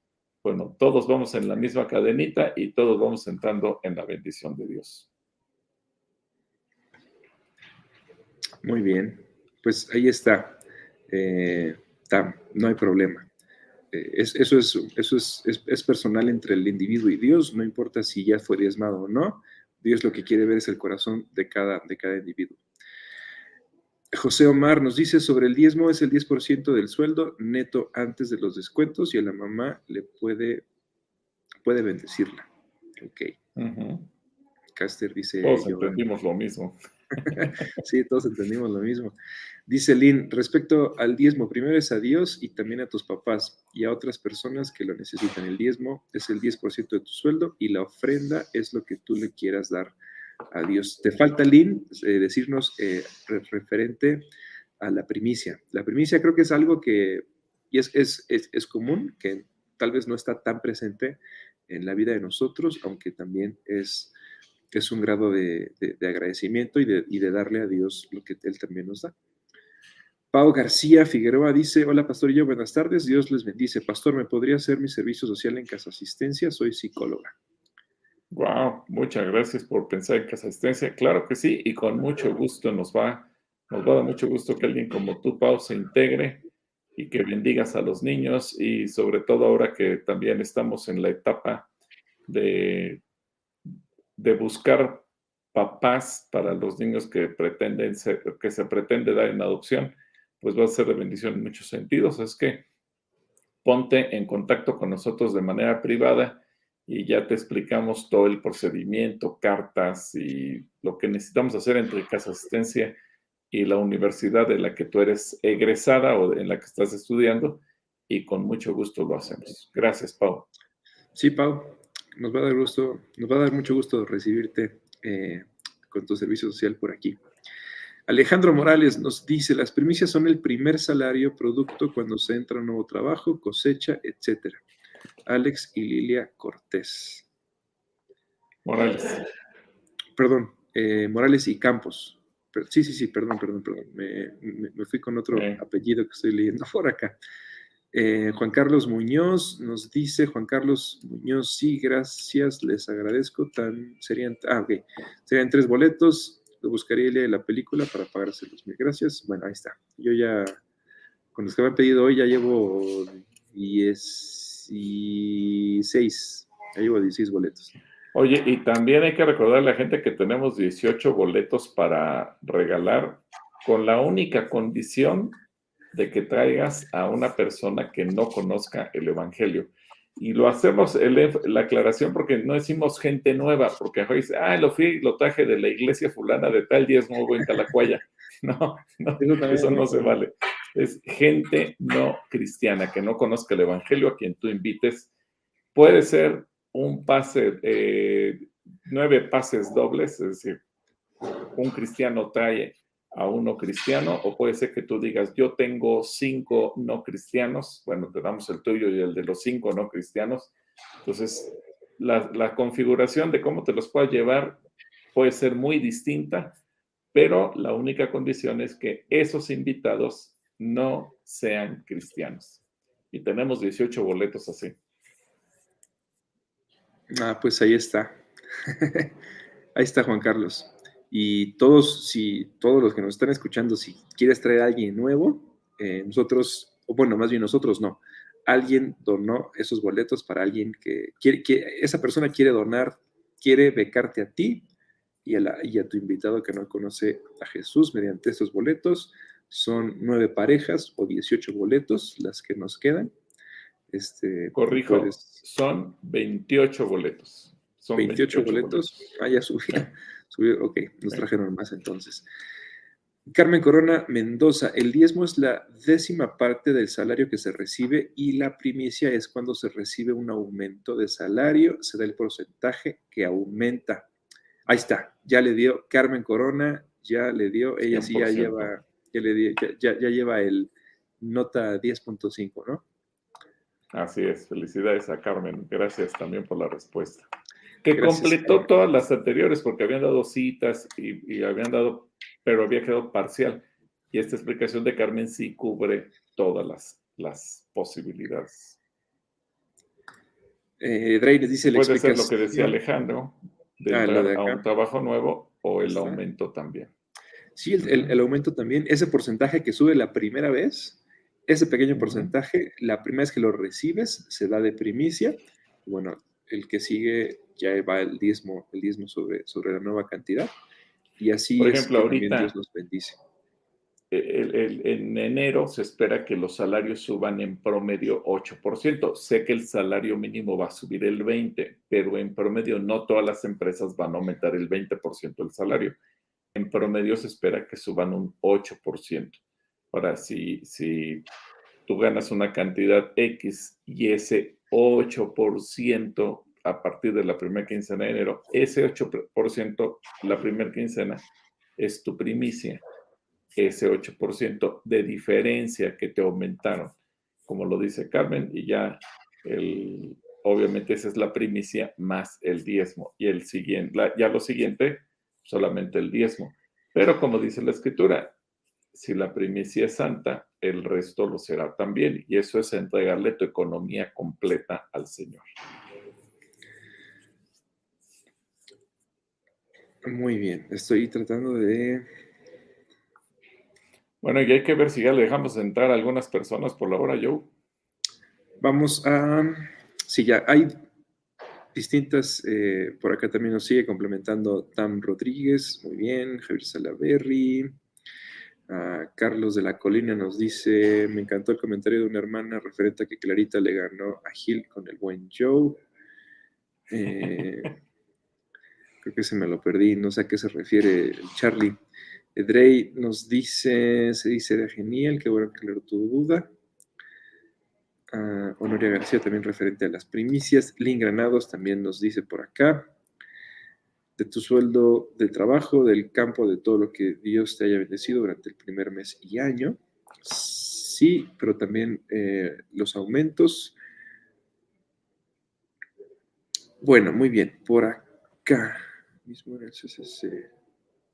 bueno, todos vamos en la misma cadenita y todos vamos entrando en la bendición de Dios. Muy bien, pues ahí está. Eh, no hay problema. Eh, eso, es, eso es, personal entre el individuo y Dios, no importa si ya fue diezmado o no, Dios lo que quiere ver es el corazón de cada, de cada individuo. José Omar nos dice sobre el diezmo es el 10% del sueldo neto antes de los descuentos y a la mamá le puede, puede bendecirla. Ok. Caster dice... Todos entendimos lo mismo. sí, todos entendimos lo mismo. Dice Lynn, respecto al diezmo, primero es a Dios y también a tus papás y a otras personas que lo necesitan. El diezmo es el 10% de tu sueldo y la ofrenda es lo que tú le quieras dar a Dios. Te falta, Lynn, eh, decirnos eh, referente a la primicia. La primicia creo que es algo que y es, es, es, común, que tal vez no está tan presente en la vida de nosotros, aunque también es es un grado de, agradecimiento y de, y de, darle a Dios lo que Él también nos da. Pau García Figueroa dice, hola pastor yo, buenas tardes, Dios les bendice. Pastor, ¿me podría hacer mi servicio social en Casa Asistencia? Soy psicóloga. Wow, muchas gracias por pensar en Casa Asistencia. Claro que sí, y con mucho gusto nos va, nos va a dar mucho gusto que alguien como tú, Pau, se integre y que bendigas a los niños y sobre todo ahora que también estamos en la etapa de de buscar papás para los niños que pretenden ser, que se pretende dar en adopción, pues va a ser de bendición en muchos sentidos. Es que ponte en contacto con nosotros de manera privada y ya te explicamos todo el procedimiento, cartas y lo que necesitamos hacer entre Casa Asistencia y la universidad de la que tú eres egresada o en la que estás estudiando y con mucho gusto lo hacemos. Gracias, Pau. Sí, Pau nos va a dar gusto, nos va a dar mucho gusto recibirte eh, con tu servicio social por aquí. Alejandro Morales nos dice, las primicias son el primer salario producto cuando se entra a un nuevo trabajo, cosecha, etc. Alex y Lilia Cortés. Morales. Perdón, eh, Morales y Campos. sí, sí, sí, perdón, perdón, perdón. Me, fui con otro apellido que estoy leyendo por acá. Eh, Juan Carlos Muñoz nos dice, Juan Carlos Muñoz, sí, gracias, les agradezco. Tan, serían, ah, ok, serían tres boletos. Buscaría la película para pagárselos. Mil gracias. Bueno, ahí está. Yo ya, con los que me han pedido hoy, ya llevo 16. Ya llevo 16 boletos. Oye, y también hay que recordar a la gente que tenemos 18 boletos para regalar con la única condición de que traigas a una persona que no conozca el Evangelio. Y lo hacemos la aclaración porque no decimos gente nueva, porque a dice, ah, lo fui, lo traje de la iglesia fulana de tal día es nuevo en Calacuaya. No, no eso no se vale. Es gente no cristiana que no conozca el Evangelio a quien tú invites. Puede ser un pase, eh, nueve pases dobles, es decir, un cristiano trae a uno cristiano, o puede ser que tú digas, yo tengo cinco no cristianos, bueno, te damos el tuyo y el de los cinco no cristianos. Entonces, la, la configuración de cómo te los puedas llevar puede ser muy distinta, pero la única condición es que esos invitados no sean cristianos. Y tenemos 18 boletos así. Ah, pues ahí está. ahí está Juan Carlos. Y todos, si todos los que nos están escuchando, si quieres traer a alguien nuevo, eh, nosotros, o bueno, más bien nosotros no, alguien donó esos boletos para alguien que quiere, que esa persona quiere donar, quiere becarte a ti y a, y a tu invitado que no conoce a Jesús mediante estos boletos. Son nueve parejas o 18 boletos las que nos quedan. Este, Corrijo, son 28 boletos. Son 28, boletos. Ah, ya ok, nos trajeron más entonces. Carmen Corona Mendoza, el diezmo es la décima parte del salario que se recibe y la primicia es cuando se recibe un aumento de salario, se da el porcentaje que aumenta. Ahí está, ya le dio Carmen Corona, ya le dio, ella sí ya lleva, ya, le ya, ya lleva el nota 10.5, ¿no? Así es, felicidades a Carmen, gracias también por la respuesta que completó todas las anteriores porque habían dado citas y, habían dado, pero había quedado parcial. Y esta explicación de Carmen sí cubre todas las, las posibilidades. Eh, dice la Puede ser lo que decía Alejandro, de, ah, un trabajo nuevo o el aumento también. Sí, el, el, aumento también, ese porcentaje que sube la primera vez, ese pequeño porcentaje, la primera vez que lo recibes, se da de primicia. Bueno, el que sigue ya va el diezmo, el diezmo sobre, sobre la nueva cantidad. Y así Por ejemplo, ahorita, Dios nos bendice. en enero se espera que los salarios suban en promedio 8%. Sé que el salario mínimo va a subir el 20%, pero en promedio no todas las empresas van a aumentar el 20% del salario. En promedio se espera que suban un 8%. Ahora, si, si tú ganas una cantidad X y ese 8% a partir de la primera quincena de enero, ese 8%, la primera quincena, es tu primicia. Ese 8% de diferencia que te aumentaron, como lo dice Carmen, y ya el, obviamente esa es la primicia más el diezmo. Y el siguiente, ya lo siguiente, solamente el diezmo. Pero como dice la escritura, si la primicia es santa, el resto lo será también. Y eso es entregarle tu economía completa al Señor. Muy bien, estoy tratando de... Bueno, y hay que ver si ya le dejamos entrar a algunas personas por la hora, Joe. Vamos a... Sí, ya hay distintas, eh, por acá también nos sigue complementando Tam Rodríguez, muy bien, Javier Salaberry, Carlos de la Colina nos dice, me encantó el comentario de una hermana referente a que Clarita le ganó a Gil con el buen Joe. Eh, creo que se me lo perdí, no sé a qué se refiere Charlie. Drey nos dice, se dice de genial, qué bueno que aclaró tu duda. Uh, Honoria García también referente a las primicias. Lin Granados también nos dice por acá. de tu sueldo de trabajo, del campo, de todo lo que Dios te haya bendecido durante el primer mes y año. Sí, pero también eh, los aumentos. Bueno, muy bien. Por acá, mismo en el CCC.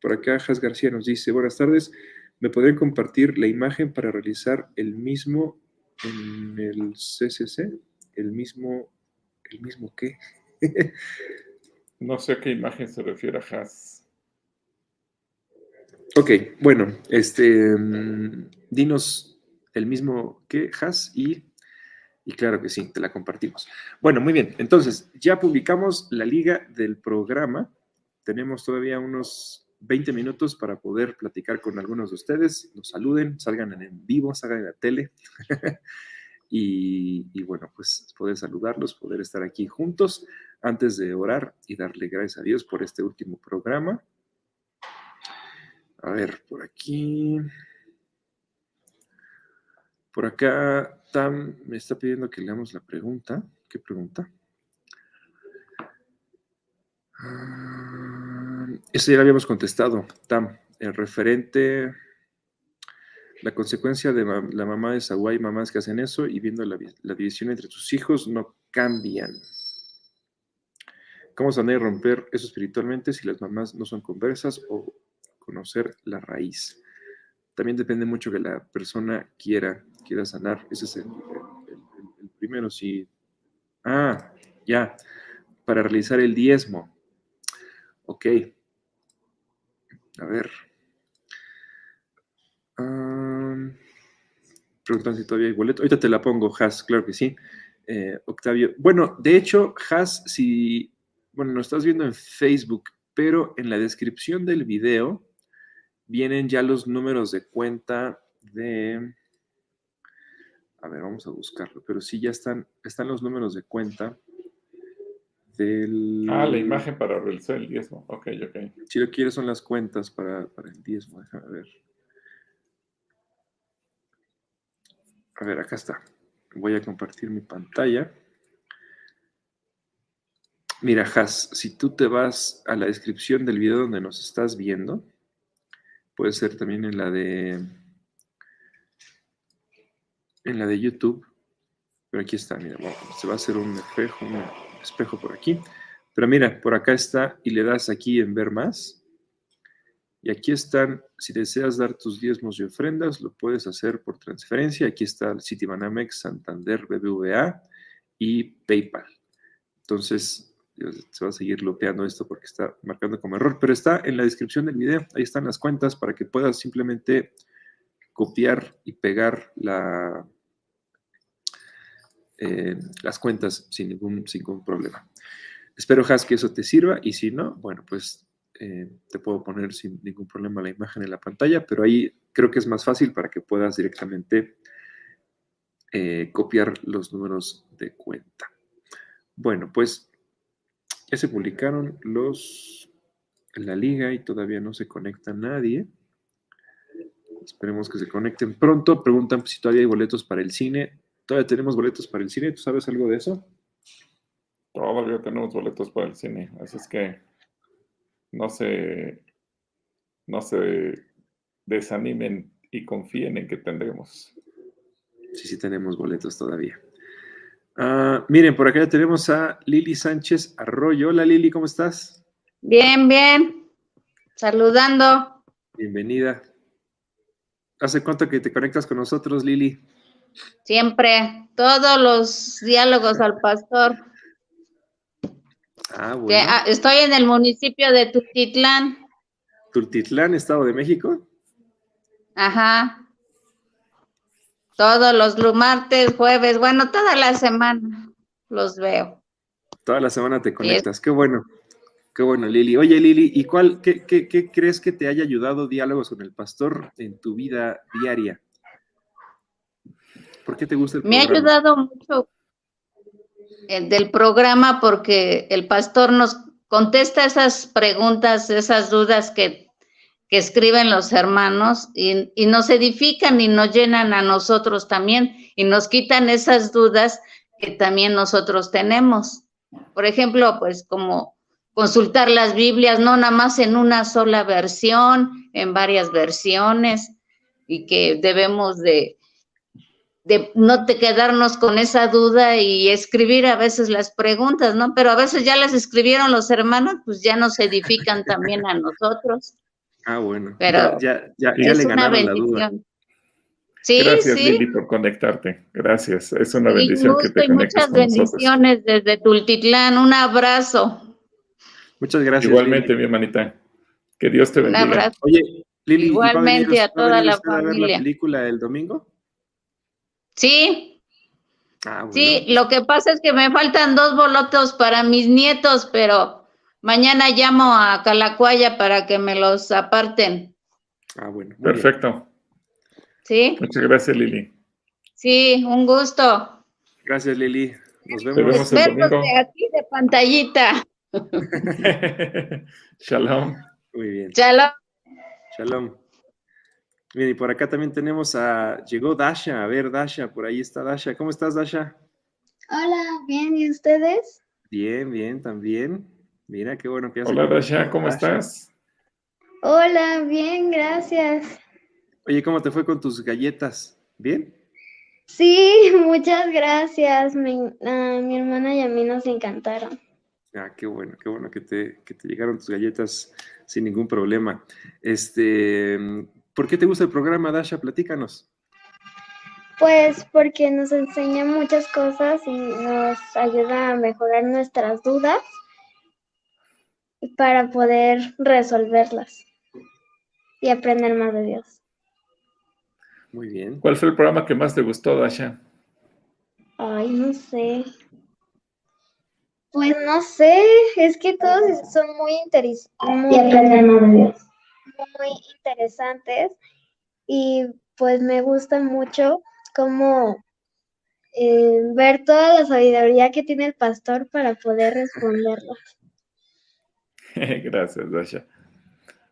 Por acá, Jas García nos dice, buenas tardes. ¿Me podrían compartir la imagen para realizar el mismo en el CCC? El mismo, ¿el mismo qué? no sé a qué imagen se refiere Has. Ok, bueno, este, mm, dinos el mismo que Has y, y claro que sí, te la compartimos. Bueno, muy bien, entonces ya publicamos la liga del programa. Tenemos todavía unos 20 minutos para poder platicar con algunos de ustedes, nos saluden, salgan en vivo, salgan en la tele. y, bueno, pues poder saludarlos, poder estar aquí juntos antes de orar y darle gracias a Dios por este último programa. A ver, por aquí. Por acá, Tam me está pidiendo que leamos la pregunta. ¿Qué pregunta? Ah, eso ya lo habíamos contestado, Tam. El referente, la consecuencia de la mamá de Saguay, mamás que hacen eso y viendo la, división entre sus hijos no cambian. ¿Cómo sanar y romper eso espiritualmente si las mamás no son conversas o conocer la raíz? También depende mucho que la persona quiera, quiera sanar. Ese es el, el primero. Si, ah, ya, para realizar el diezmo. Ok. A ver. preguntan si todavía hay boleto. Ahorita te la pongo, Has, claro que sí. Eh, Octavio. Bueno, de hecho, Has, si, bueno, nos estás viendo en Facebook, pero en la descripción del video vienen ya los números de cuenta de... A ver, vamos a buscarlo, pero sí ya están, están los números de cuenta Ah, la imagen para realizar el diezmo. Ok, ok. Si lo quieres son las cuentas para, el diezmo. Déjame ver. A ver, acá está. Voy a compartir mi pantalla. Mira, Has, si tú te vas a la descripción del video donde nos estás viendo, puede ser también en la de en la de YouTube, pero aquí está, mira, se va a hacer un espejo, un espejo por aquí. Pero mira, por acá está y le das aquí en ver más. Y aquí están, si deseas dar tus diezmos y ofrendas, lo puedes hacer por transferencia. Aquí está Citibanamex, Santander, BBVA y PayPal. Entonces, se va a seguir lopeando esto porque está marcando como error, pero está en la descripción del video. Ahí están las cuentas para que puedas simplemente copiar y pegar la, eh, las cuentas sin ningún, sin ningún problema. Espero, Has, que eso te sirva y si no, bueno, pues eh, te puedo poner sin ningún problema la imagen en la pantalla, pero ahí creo que es más fácil para que puedas directamente eh, copiar los números de cuenta. Bueno, pues ya se publicaron los la liga y todavía no se conecta nadie. Esperemos que se conecten pronto. Preguntan si todavía hay boletos para el cine. Todavía tenemos boletos para el cine. ¿Tú sabes algo de eso? Todavía tenemos boletos para el cine. Así es que no se, no se desanimen y confíen en que tendremos. Sí, sí tenemos boletos todavía. Ah, miren, por acá ya tenemos a Lili Sánchez Arroyo. Hola Lili, ¿cómo estás? Bien, bien. Saludando. Bienvenida. ¿Hace cuánto que te conectas con nosotros, Lili? Siempre, todos los diálogos al pastor. Ah, bueno. Ah, estoy en el municipio de Tultitlán. Tultitlán, Estado de México. Ajá. Todos los martes, jueves, bueno, toda la semana los veo. Toda la semana te conectas, qué bueno. Qué bueno, Lili. Oye, Lili, ¿y cuál, qué, qué, qué crees que te haya ayudado diálogos con el pastor en tu vida diaria? ¿Por qué te gusta el Me ha ayudado mucho el del programa porque el pastor nos contesta esas preguntas, esas dudas que, escriben los hermanos y, y, nos edifican y nos llenan a nosotros también y nos quitan esas dudas que también nosotros tenemos. Por ejemplo, pues como consultar las Biblias, no nada más en una sola versión, en varias versiones, y que debemos de, de no te quedarnos con esa duda y escribir a veces las preguntas, ¿no? Pero a veces ya las escribieron los hermanos, pues ya nos edifican también a nosotros. Ah, bueno. Pero ya, ya, ya, le ganaron la duda. Sí, Gracias, sí. Lili, por conectarte. Gracias. Es una Y bendición gusto que te y conectes muchas con nosotros. bendiciones desde Tultitlán. Un abrazo. Muchas gracias. Igualmente, Lili. mi hermanita. Que Dios te Un bendiga. abrazo. Oye, Lili, ¿y va a Igualmente venir- a va toda venir la usted a ver familia. la película el domingo? Sí, Ah, bueno. sí. Lo que pasa es que me faltan dos boletos para mis nietos, pero mañana llamo a Calacuaya para que me los aparten. Ah, bueno. muy bien. Perfecto. ¿Sí? Muchas gracias, Lili. Sí, un gusto. Gracias, Lili. Nos vemos. vemos el domingo. de aquí de pantallita. Shalom. Muy bien. Shalom. Shalom. Bien, y por acá también tenemos a. Llegó Dasha. A ver, Dasha, por ahí está Dasha. ¿Cómo estás, Dasha? Hola, bien, ¿y ustedes? Bien, bien, también. Mira, qué bueno que ya Hola, Dasha, ¿cómo Dasha. estás? Hola, bien, gracias. Oye, ¿cómo te fue con tus galletas? ¿Bien? Sí, muchas gracias. Me- a mi hermana y a mí nos encantaron. Ah, qué bueno, qué bueno que te, que te llegaron tus galletas sin ningún problema. Este, ¿por qué te gusta el programa, Dasha? Platícanos. Pues porque nos enseña muchas cosas y nos ayuda a mejorar nuestras dudas para poder resolverlas y aprender más de Dios. Muy bien. ¿Cuál fue el programa que más te gustó, Dasha? Ay, no sé. Pues no sé, es que todos son muy interesantes. Muy, muy interesantes y pues me gusta mucho cómo eh, ver toda la sabiduría que tiene el pastor para poder responderlas. Gracias, Dasha.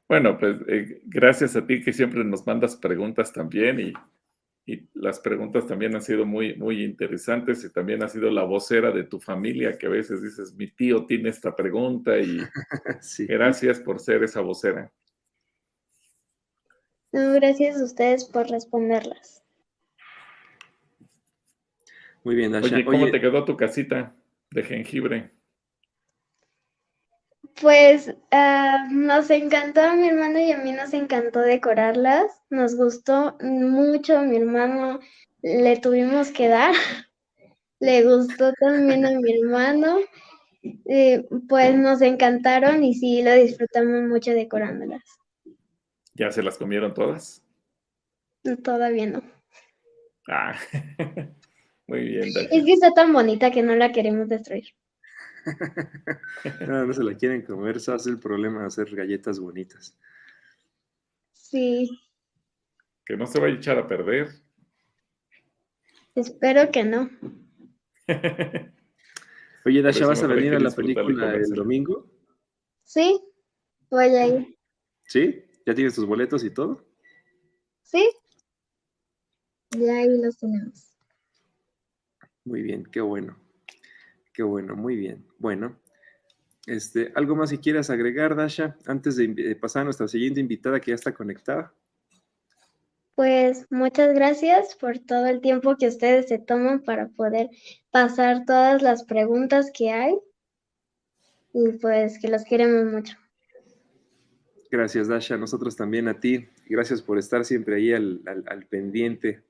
Bueno, pues eh, gracias a ti que siempre nos mandas preguntas también y, y las preguntas también han sido muy, muy interesantes y también has sido la vocera de tu familia que a veces dices, mi tío tiene esta pregunta y Sí. gracias por ser esa vocera. No, gracias a ustedes por responderlas. Muy bien, Dasha. Oye, ¿cómo Oye, te quedó tu casita de jengibre? Pues ah, nos encantó a mi hermano y a mí nos encantó decorarlas. Nos gustó mucho a mi hermano, le tuvimos que dar. Le gustó también a mi hermano. eh, pues nos encantaron y sí lo disfrutamos mucho decorándolas. ¿Ya se las comieron todas? Todavía no. Ah, muy bien. Es que está tan bonita que no la queremos destruir. no, no se la quieren comer. Eso es el problema de hacer galletas bonitas. Sí, Que no se vaya a echar a perder. espero que no. Oye, Dasha, Pues ¿vas a venir a la película el domingo? Sí, voy a ir. ¿Sí? ¿Ya tienes tus boletos y todo? Sí, ya ahí los tenemos. Muy bien, qué bueno. Qué bueno, muy bien. Bueno, este, ¿algo más que quieras agregar, Dasha, antes de, pasar a nuestra siguiente invitada que ya está conectada? Pues muchas gracias por todo el tiempo que ustedes se toman para poder pasar todas las preguntas que hay. Y pues que los queremos mucho. Gracias, Dasha. Nosotros también a ti. Gracias por estar siempre ahí al, pendiente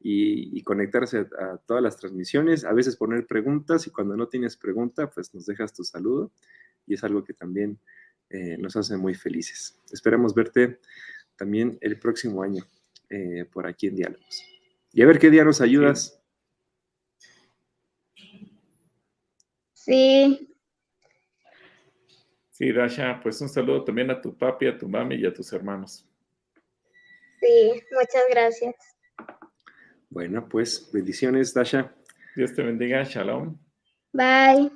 y, conectarse a, a todas las transmisiones. A veces poner preguntas y cuando no tienes pregunta, pues nos dejas tu saludo y es algo que también eh, nos hace muy felices. Esperamos verte también el próximo año eh, por aquí en Diálogos. Y a ver qué día nos ayudas. Sí, Sí, Dasha, pues un saludo también a tu papi, a tu mami y a tus hermanos. sí, muchas gracias. Bueno, pues bendiciones, Dasha. Dios te bendiga, shalom. Bye.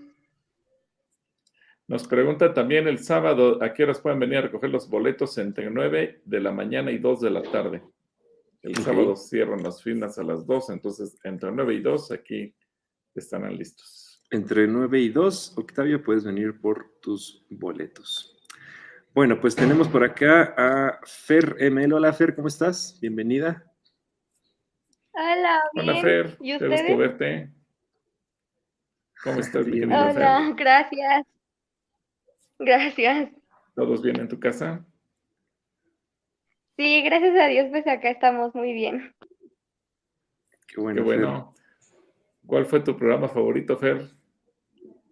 Nos pregunta también el sábado a qué horas pueden venir a recoger los boletos entre 9 de la mañana y 2 de la tarde. El Ok. sábado cierran las filas a las 2, entonces entre 9 y 2 aquí estarán listos. Entre 9 y 2. Octavio, puedes venir por tus boletos. Bueno, pues tenemos por acá a Fer ML. Hola Fer, ¿cómo estás? Bienvenida. Hola, bien. Hola Fer, ¿Y qué gusto verte. ¿Cómo estás, Bien. Fer? Hola, gracias. Gracias. ¿Todos bien en tu casa? Sí, gracias a Dios, pues acá estamos muy bien. Qué bueno. Qué Fer. bueno. ¿Cuál fue tu programa favorito, Fer?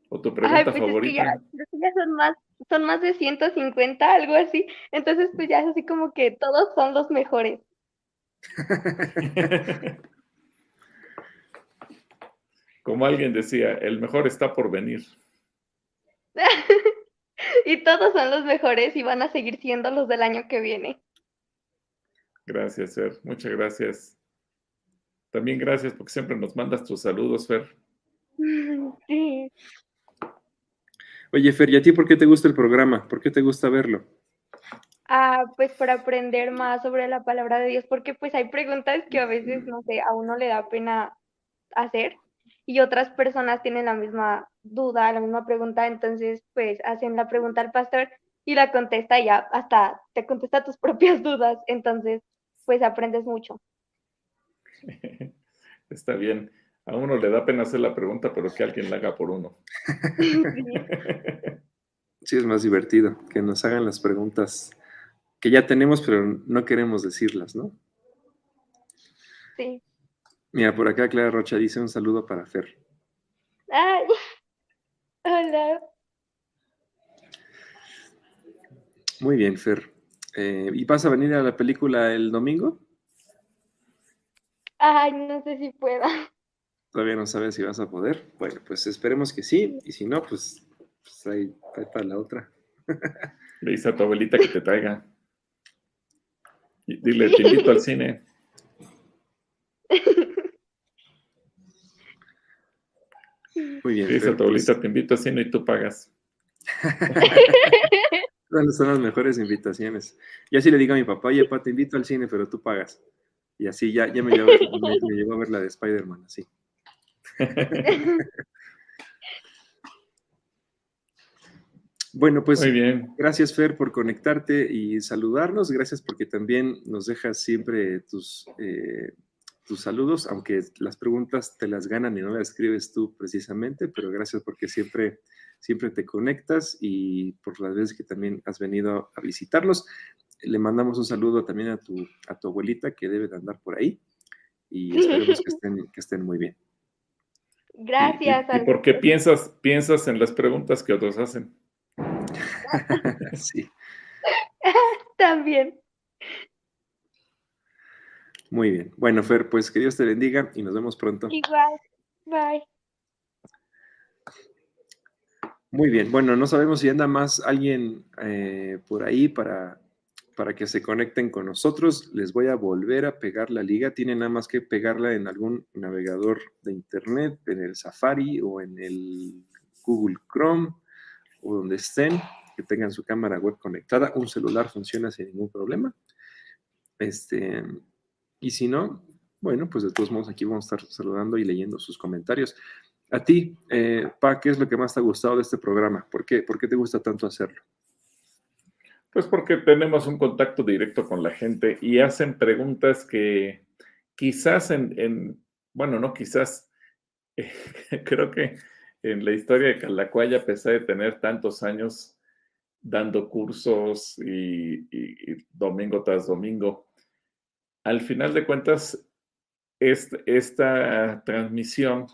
¿O tu Ay, pregunta pues es que favorita? ya, ya son más, son más de 150, algo así. Entonces, pues ya es así como que todos son los mejores. Como alguien decía, el mejor está por venir. Y todos son los mejores y van a seguir siendo los del año que viene. Gracias, Fer. Muchas gracias. También gracias porque siempre nos mandas tus saludos, Fer. Sí. Oye, Fer, ¿y a ti por qué te gusta el programa? ¿Por qué te gusta verlo? Ah, pues para aprender más sobre la palabra de Dios, porque pues hay preguntas que a veces, no sé, a uno le da pena hacer y otras personas tienen la misma duda, la misma pregunta, entonces pues hacen la pregunta al pastor y la contesta y ya hasta te contesta tus propias dudas, entonces pues aprendes mucho. Está bien. A uno le da pena hacer la pregunta, pero que alguien la haga por uno. Sí. Es más divertido que nos hagan las preguntas que ya tenemos, pero no queremos decirlas, ¿no? Sí. Mira, por acá Clara Rocha dice un saludo para Fer. Ay, hola. Muy bien, Fer. Eh, ¿Y vas a venir a la película el domingo? Ay, no sé si pueda. Todavía no sabes si vas a poder. Bueno, pues esperemos que sí. Y si no, pues, pues ahí, ahí para la otra. Le dice a tu abuelita que te traiga. Y dile, te invito al cine. Muy bien. Dice a tu pues, abuelita, te invito al cine y tú pagas. ¿Cuáles son las mejores invitaciones? Y así le digo a mi papá, oye, papá, te invito al cine, pero tú pagas. Y así ya, ya me, llevó, me- me llevó a ver la de Spider-Man, así. Bueno, pues Muy bien. gracias Fer por conectarte y saludarnos. Gracias porque también nos dejas siempre tus, eh, tus saludos, aunque las preguntas te las ganan y no las escribes tú precisamente, pero gracias porque siempre, siempre te conectas y por las veces que también has venido a visitarnos. Le mandamos un saludo también a tu, a tu abuelita que debe de andar por ahí y esperemos que estén, que estén muy bien. Gracias. ¿Y, y por qué piensas, piensas en las preguntas que otros hacen? Sí, También. muy bien. Bueno, Fer, pues que Dios te bendiga y nos vemos pronto. Igual. Bye. Muy bien, bueno, no sabemos si anda más alguien eh, por ahí para, para que se conecten con nosotros. Les voy a volver a pegar la liga. Tienen nada más que pegarla en algún navegador de internet, en el Safari o en el Google Chrome o donde estén, que tengan su cámara web conectada. Un celular funciona sin ningún problema. Este, y si no, bueno, pues de todos modos aquí vamos a estar saludando y leyendo sus comentarios. A ti, eh, Pa, ¿qué es lo que más te ha gustado de este programa? ¿Por qué, ¿Por qué te gusta tanto hacerlo? Pues porque tenemos un contacto directo con la gente y hacen preguntas que quizás en, en bueno, no quizás, eh, creo que en la historia de Calacuaya, a pesar de tener tantos años dando cursos y, domingo tras domingo, al final de cuentas, est- esta transmisión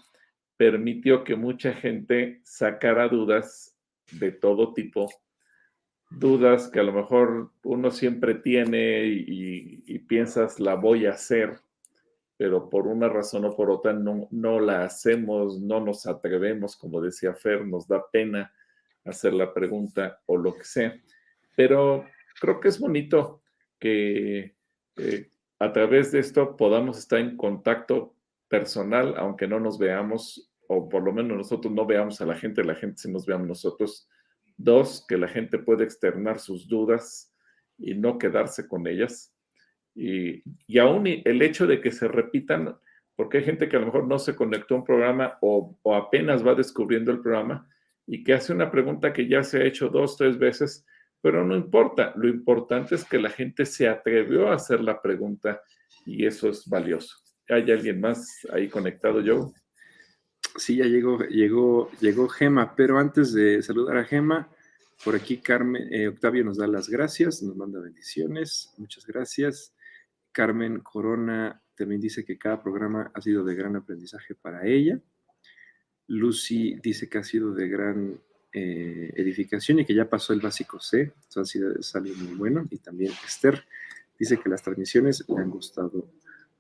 permitió que mucha gente sacara dudas de todo tipo dudas que a lo mejor uno siempre tiene y, piensas la voy a hacer, pero por una razón o por otra no, no la hacemos, no nos atrevemos, como decía Fer, nos da pena hacer la pregunta o lo que sea. Pero creo que es bonito que eh, a través de esto podamos estar en contacto personal, aunque no nos veamos, o por lo menos nosotros no veamos a la gente, la gente sí nos veamos nosotros. Dos, que la gente puede externar sus dudas y no quedarse con ellas. Y, y aún el hecho de que se repitan, porque hay gente que a lo mejor no se conectó a un programa o, o apenas va descubriendo el programa y que hace una pregunta que ya se ha hecho dos, tres veces, pero no importa. Lo importante es que la gente se atrevió a hacer la pregunta y eso es valioso. ¿Hay alguien más ahí conectado, Joe? Sí, ya llegó, llegó, llegó Gema, pero antes de saludar a Gema, por aquí Carmen, eh, Octavio nos da las gracias, nos manda bendiciones, muchas gracias. Carmen Corona también dice que cada programa ha sido de gran aprendizaje para ella. Lucy dice que ha sido de gran eh, edificación y que ya pasó el básico C, eso ha muy bueno. Y también Esther dice que las transmisiones le han gustado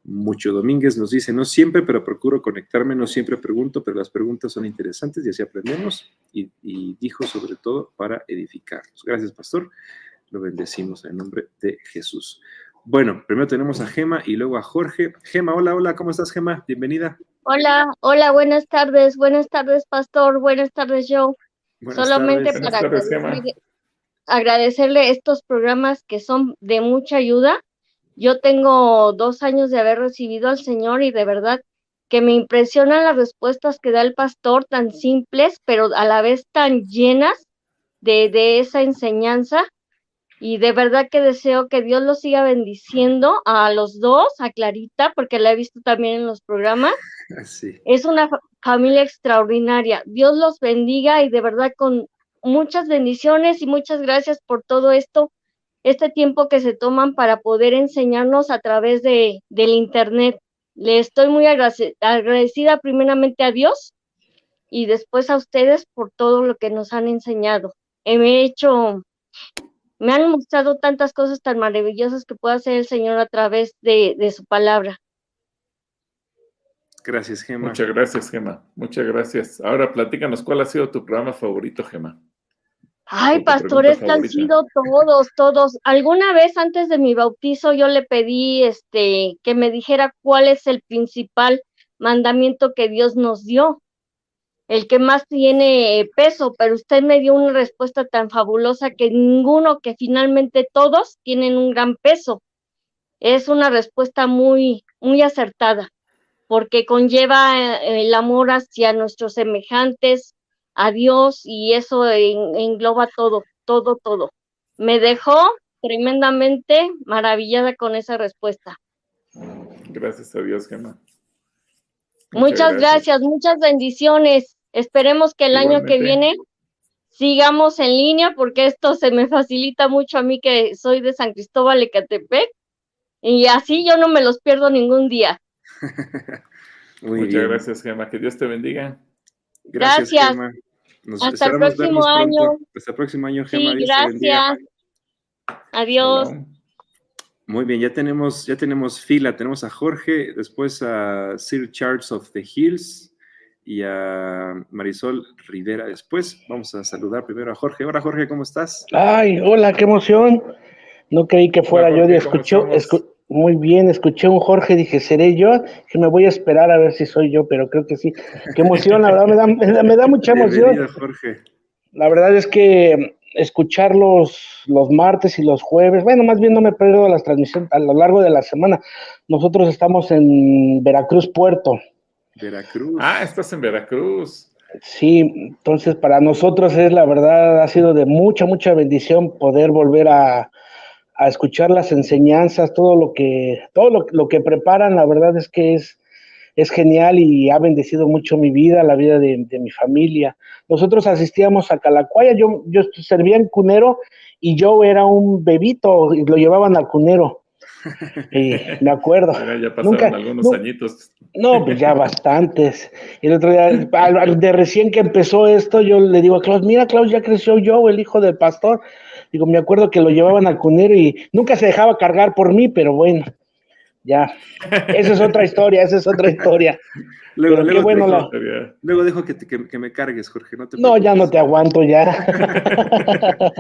mucho. Domínguez nos dice, no siempre, pero procuro conectarme, no siempre pregunto, pero las preguntas son interesantes y así aprendemos. Y, y dijo sobre todo para edificarnos. Gracias, pastor. Lo bendecimos en nombre de Jesús. Bueno, primero tenemos a Gema y luego a Jorge. Gema, hola, hola, ¿cómo estás, Gema? Bienvenida. Hola, hola, buenas tardes, buenas tardes, pastor, buenas tardes, Joe. Buenas Solamente tardes. para tardes, agradecerle estos programas que son de mucha ayuda. Yo tengo dos años de haber recibido al Señor y de verdad que me impresionan las respuestas que da el pastor, tan simples, pero a la vez tan llenas de, de esa enseñanza. Y de verdad que deseo que Dios los siga bendiciendo a los dos, a Clarita, porque la he visto también en los programas. Sí. Es una fa- familia extraordinaria. Dios los bendiga y de verdad con muchas bendiciones y muchas gracias por todo esto, este tiempo que se toman para poder enseñarnos a través de, del Internet. Le estoy muy agradecida primeramente a Dios y después a ustedes por todo lo que nos han enseñado. Me he hecho, me han mostrado tantas cosas tan maravillosas que puede hacer el Señor a través de, de su palabra. Gracias, Gema. Muchas gracias, Gema. Muchas gracias. Ahora platícanos cuál ha sido tu programa favorito, Gema. Ay, ¿O tu pastores, que han sido todos, todos. Alguna vez antes de mi bautizo yo le pedí este que me dijera cuál es el principal mandamiento que Dios nos dio, el que más tiene peso, pero usted me dio una respuesta tan fabulosa que ninguno, que finalmente todos tienen un gran peso. Es una respuesta muy, muy acertada, porque conlleva eh, el amor hacia nuestros semejantes, a Dios y eso en- engloba todo, todo, todo. Me dejó tremendamente maravillada con esa respuesta. Gracias a Dios, Gema. Muchas gracias, muchas bendiciones. Esperemos que el año que viene sigamos en línea porque esto se me facilita mucho a mí que soy de San Cristóbal, Ecatepec. Y así yo no me los pierdo ningún día. Muchas bien. gracias, Gema. Que Dios te bendiga. Gracias, Gracias. Gema. Nos Hasta el próximo pronto. año. Hasta el próximo año. Sí, Dios bendiga. gracias. Adiós. Muy bien, ya tenemos, ya tenemos fila. Tenemos a Jorge, después a Sir Charles of the Hills y a Marisol Rivera después. Vamos a saludar primero a Jorge. Hola, Jorge, ¿cómo estás? Ay, hola, qué emoción. No creí que fuera Hola, yo. Jorge, de ¿cómo escuché, estamos? escu- muy bien, escuché un Jorge, dije, ¿seré yo? Que me voy a esperar a ver si soy yo, pero creo que sí. Qué emoción, la verdad, me da, me da, me da mucha emoción. Jorge. La verdad es que escuchar los, los martes y los jueves, bueno, más bien no me pierdo las transmisiones a lo largo de la semana. Nosotros estamos en Veracruz, Puerto. Veracruz. Ah, estás en Veracruz. Sí, entonces para nosotros es la verdad, ha sido de mucha, mucha bendición poder volver a, a escuchar las enseñanzas, todo lo que, todo lo, lo que preparan, la verdad es que es, es genial y ha bendecido mucho mi vida, la vida de, de mi familia. Nosotros asistíamos a Calacuaya, yo, yo servía en cunero y yo era un bebito y lo llevaban al cunero. Y me acuerdo. Ya pasaron Nunca- algunos nu- añitos. no, pues ya bastantes. Y el otro día, de recién que empezó esto, yo le digo a Klaus, mira, Klaus, ya creció yo, el hijo del pastor. Digo, me acuerdo que lo llevaban al cunero y nunca se dejaba cargar por mí, pero bueno, ya. Esa es otra historia, esa es otra historia. Luego, pero luego, bueno dejo, la- Sería- luego dejo que, te- que- que me cargues, Jorge. No, te No, ya no te aguanto ya.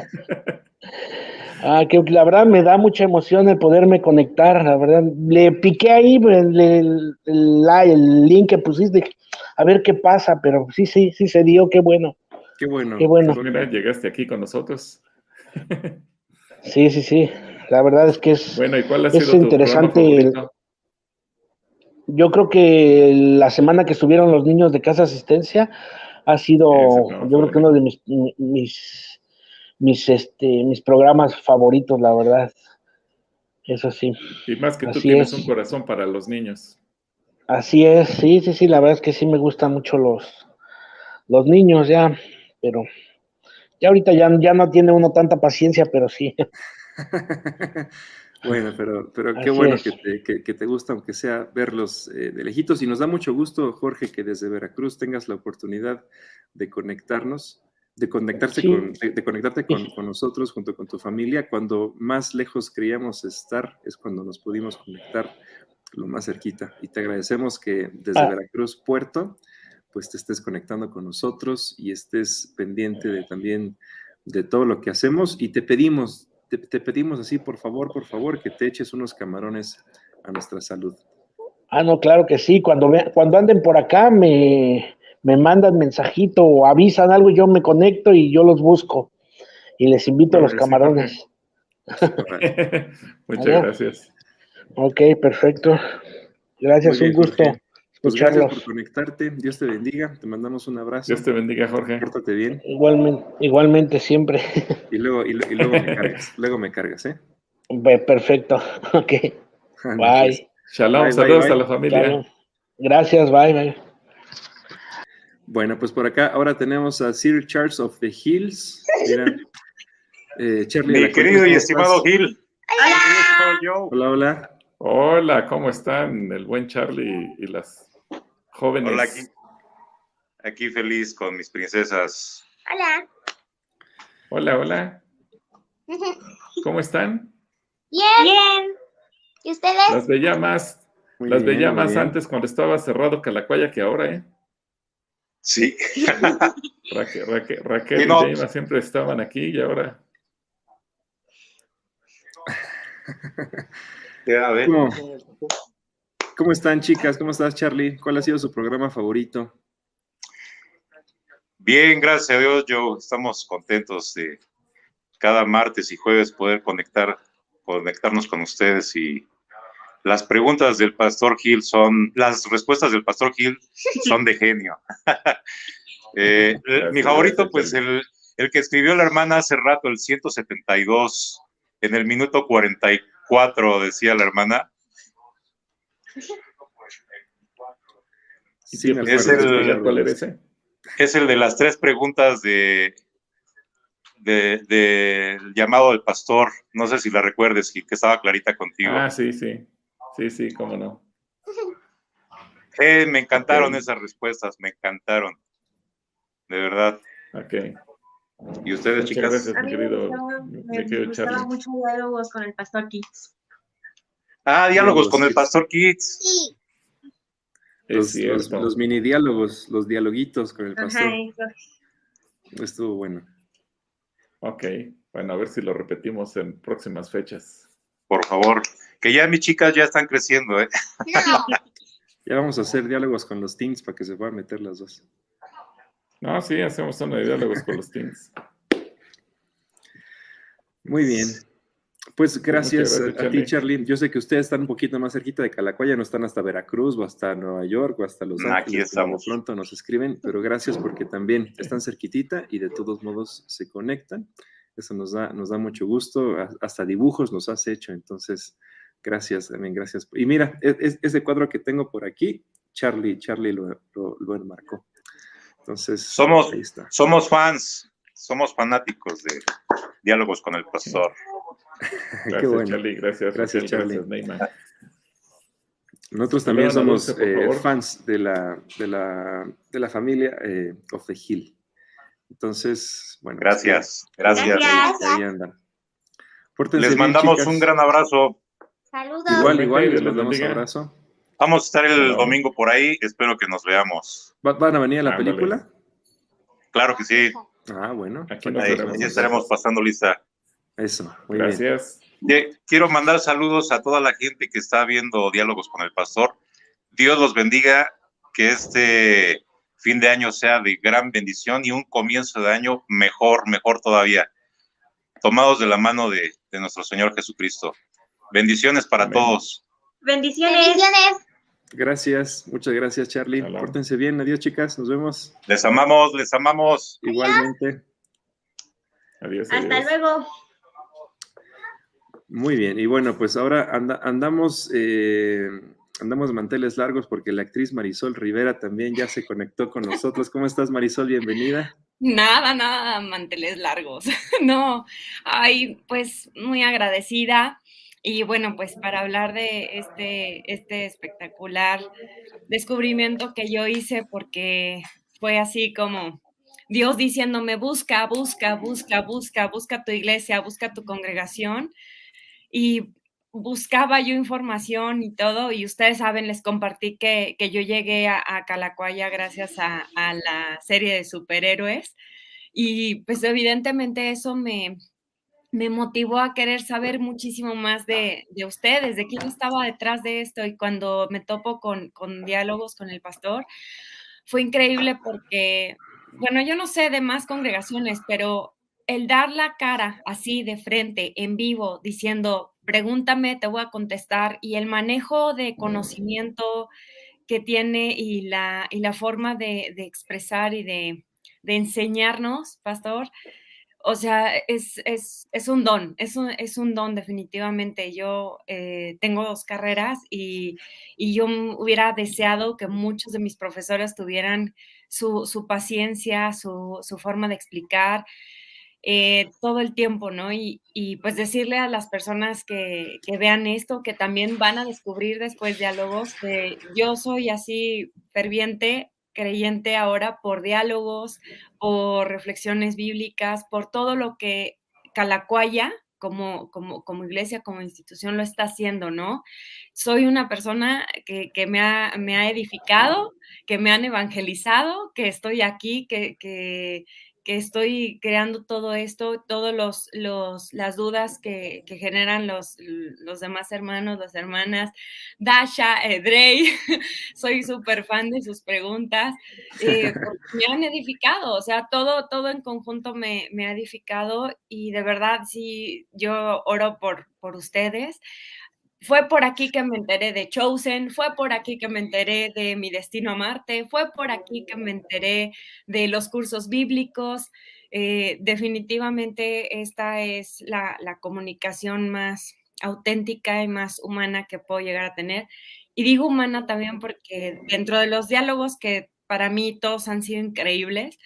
Ah, que la verdad me da mucha emoción el poderme conectar, la verdad. Le piqué ahí el, el- el- la- el link que pusiste, a ver qué pasa, pero sí, sí, sí se dio, qué bueno. Qué bueno. Qué bueno. Pues mira, llegaste aquí con nosotros. Sí, sí, sí. La verdad es que es. Bueno, ¿y cuál ha Es tu interesante yo creo que la semana que estuvieron los niños de casa asistencia ha sido, yo creo que uno de mis, mis, mis, este, mis programas favoritos, la verdad. Eso sí. Y más que tú tienes un corazón para los niños. Así es, sí, sí, sí, la verdad es que sí me gustan mucho los, los niños ya, pero ya ahorita ya, ya no tiene uno tanta paciencia, pero sí. bueno, pero, pero qué bueno que te, que, te, gusta, aunque sea verlos eh, de lejitos. Y nos da mucho gusto, Jorge, que desde Veracruz tengas la oportunidad de conectarnos, de conectarse con, de, conectarte con, con, nosotros junto con tu familia. Cuando más lejos creíamos estar, es cuando nos pudimos conectar lo más cerquita. Y te agradecemos que desde ah. Veracruz, Puerto, pues te estés conectando con nosotros y estés pendiente de también de todo lo que hacemos y te pedimos, te, pedimos así, por favor, por favor, que te eches unos camarones a nuestra salud. Ah, no, claro que sí. Cuando, cuando anden por acá me, me mandan mensajito o avisan algo, yo me conecto y yo los busco y les invito a los camarones. Muchas gracias. Ok, perfecto. Gracias, un gusto. Pues gracias por conectarte. Dios te bendiga. Te mandamos un abrazo. Dios te bendiga, Jorge. Pórtate bien. Igualmente, igualmente siempre. Y luego, y, luego me cargas. Luego me cargas, ¿eh? Perfecto. Ok. Bye. Shalom. Saludos a la familia. Gracias. Bye. Bye. Bueno, pues por acá ahora tenemos a Sir Charles of the Hills. Mira, eh, Charlie. Mi querido y estimado Hill. Hola. Hola, hola. Hola, ¿cómo están? El buen Charlie y las jóvenes. Hola, aquí, aquí feliz con mis princesas. Hola. Hola, hola. ¿Cómo están? Bien. Bien. ¿Y ustedes? Las veía más, las veía más antes cuando estaba cerrado Calacuaya que ahora, ¿eh? Sí. Raquel, Raquel, y, no. siempre estaban aquí y ahora. ¿Cómo, están, chicas? ¿Cómo estás, Charlie? ¿Cuál ha sido su programa favorito? Bien, gracias a Dios, Joe. Estamos contentos de cada martes y jueves poder conectar, conectarnos con ustedes y las preguntas del Pastor Gil son, las respuestas del Pastor Gil son de genio. Eh, mi favorito, pues el, el que escribió la hermana hace rato, el 172, en el minuto 44 cuatro, decía la hermana. Es, el, es el de las tres preguntas de, de, llamado del pastor. No sé si la recuerdes, que estaba clarita contigo. Ah, sí, sí. Sí, sí, cómo no. Eh, me encantaron esas respuestas, me encantaron. De verdad. Ok. ¿Y ustedes, chicas? Gracias, mi querido, me, me gustaba mucho diálogos con el Pastor Kids. Ah, diálogos con el Pastor Kids. Sí. Los, mini diálogos, los dialoguitos con el pastor. Ajá, Estuvo bueno. Ok, bueno, a ver si lo repetimos en próximas fechas. Por favor, que ya mis chicas ya están creciendo, ¿eh? ya vamos a hacer diálogos con los teens para que se puedan meter las dos. No, sí, hacemos una de diálogos con los teams. Muy bien. Pues gracias, a, ti, Charly. Yo sé que ustedes están un poquito más cerquita de Calacuaya, no están hasta Veracruz o hasta Nueva York o hasta Los Ángeles. Aquí estamos. Pronto nos escriben, pero gracias porque también están cerquitita y de todos modos se conectan. Eso nos da, nos da mucho gusto. Hasta dibujos nos has hecho, entonces gracias también, gracias. Y mira, e, e, ese cuadro que tengo por aquí, Charlie, Charlie lo, lo, lo enmarcó. Entonces, somos, somos fans, somos fanáticos de diálogos con el pastor. Gracias, Charlie. Gracias, gracias, Charlie. Nosotros también somos eh, fans de la, de la, de la familia eh, of the Hill. Entonces, bueno. Pues gracias, gracias. Les mandamos un gran abrazo. Saludos. Igual, igual, les mandamos un abrazo. Vamos a estar el domingo por ahí, espero que nos veamos. ¿Van a venir a la película? Claro que sí. Ah, bueno. Aquí ahí, estaremos pasando lista. Eso, muy Gracias. Quiero mandar saludos a toda la gente que está viendo Diálogos con el Pastor. Dios los bendiga, que este fin de año sea de gran bendición y un comienzo de año mejor, mejor todavía, tomados de la mano de, nuestro Señor Jesucristo. Bendiciones para todos. Bendiciones. Gracias, muchas gracias, Charlie. Pórtense bien. Adiós, chicas. Nos vemos. Les amamos, les amamos. Igualmente. Adiós. Hasta luego. Muy bien. Y bueno, pues ahora andamos, eh, andamos manteles largos porque la actriz Marisol Rivera también ya se conectó con nosotros. ¿Cómo estás, Marisol? Bienvenida. Nada, nada, manteles largos. no, ay, pues muy agradecida. Y bueno, pues para hablar de este, este espectacular descubrimiento que yo hice, porque fue así como Dios diciéndome, busca, busca, busca, busca, busca tu iglesia, busca tu congregación. Y buscaba yo información y todo, y ustedes saben, les compartí que, yo llegué a, Calacuaya gracias a, a, la serie de superhéroes, y pues evidentemente eso me, me motivó a querer saber muchísimo más de, ustedes, de quién estaba detrás de esto. Y cuando me topo con, con diálogos con el pastor, fue increíble porque, bueno, yo no sé de más congregaciones, pero el dar la cara así de frente, en vivo, diciendo, pregúntame, te voy a contestar, y el manejo de conocimiento que tiene y la, y la forma de, expresar y de, enseñarnos, pastor, o sea, es, un don, es un, es un don definitivamente. Yo eh, tengo dos carreras y, yo hubiera deseado que muchos de mis profesores tuvieran su, paciencia, su, forma de explicar eh, todo el tiempo, ¿no? Y, pues decirle a las personas que, que, vean esto, que también van a descubrir después diálogos, que yo soy así ferviente creyente ahora por diálogos, por reflexiones bíblicas, por todo lo que Calacuaya como, como, como, iglesia, como institución lo está haciendo, ¿no? Soy una persona que, me, ha, me, ha, edificado, que me han evangelizado, que estoy aquí, que, que, que estoy creando todo esto, todas los, los, las dudas que, que, generan los, los demás hermanos, las hermanas, Dasha, Edrey, soy súper fan de sus preguntas, eh, me han edificado, o sea, todo, todo en conjunto me, me, ha edificado y de verdad sí, yo oro por, por ustedes fue por aquí que me enteré de Chosen, fue por aquí que me enteré de Mi Destino a Marte, fue por aquí que me enteré de los cursos bíblicos. Eh, definitivamente esta es la, comunicación más auténtica y más humana que puedo llegar a tener. Y digo humana también porque dentro de los diálogos que para mí todos han sido increíbles,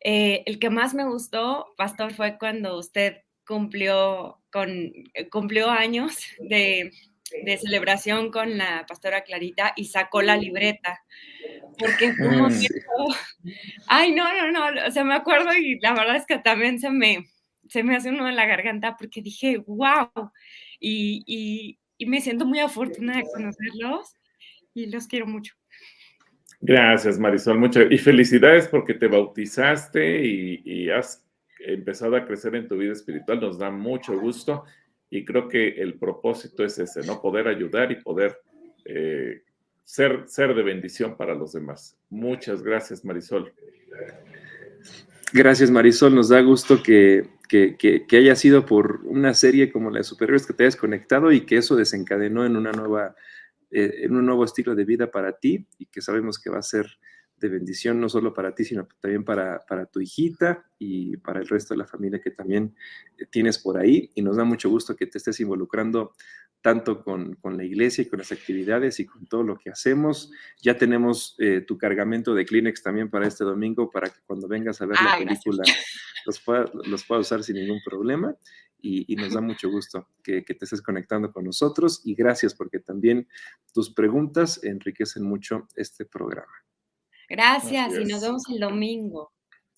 eh, el que más me gustó, Pastor, fue cuando usted cumplió, con, eh, cumplió años de, celebración con la pastora Clarita y sacó la libreta. Porque fue un mm. Ay, no, no, no, o sea, me acuerdo y la verdad es que también se me, se me hace uno en la garganta porque dije, wow, y, me siento muy afortunada de conocerlos y los quiero mucho. Gracias, Marisol, mucho. Y felicidades porque te bautizaste y, y has empezado a crecer en tu vida espiritual, nos da mucho gusto y creo que el propósito es ese, ¿no? Poder ayudar y poder eh, ser, ser de bendición para los demás. Muchas gracias, Marisol. Gracias, Marisol. Nos da gusto que, haya sido por una serie como la de Superiores que te hayas conectado y que eso desencadenó en una nueva, eh, en un nuevo estilo de vida para ti y que sabemos que va a ser de bendición no solo para ti, sino también para, para, tu hijita y para el resto de la familia que también eh, tienes por ahí. Y nos da mucho gusto que te estés involucrando tanto con, con la iglesia y con las actividades y con todo lo que hacemos. Ya tenemos eh, tu cargamento de Kleenex también para este domingo, para que cuando vengas a ver la película los puedas los pueda usar sin ningún problema. Y, y, nos da mucho gusto que, que, te estés conectando con nosotros y gracias porque también tus preguntas enriquecen mucho este programa. Gracias y nos vemos el domingo.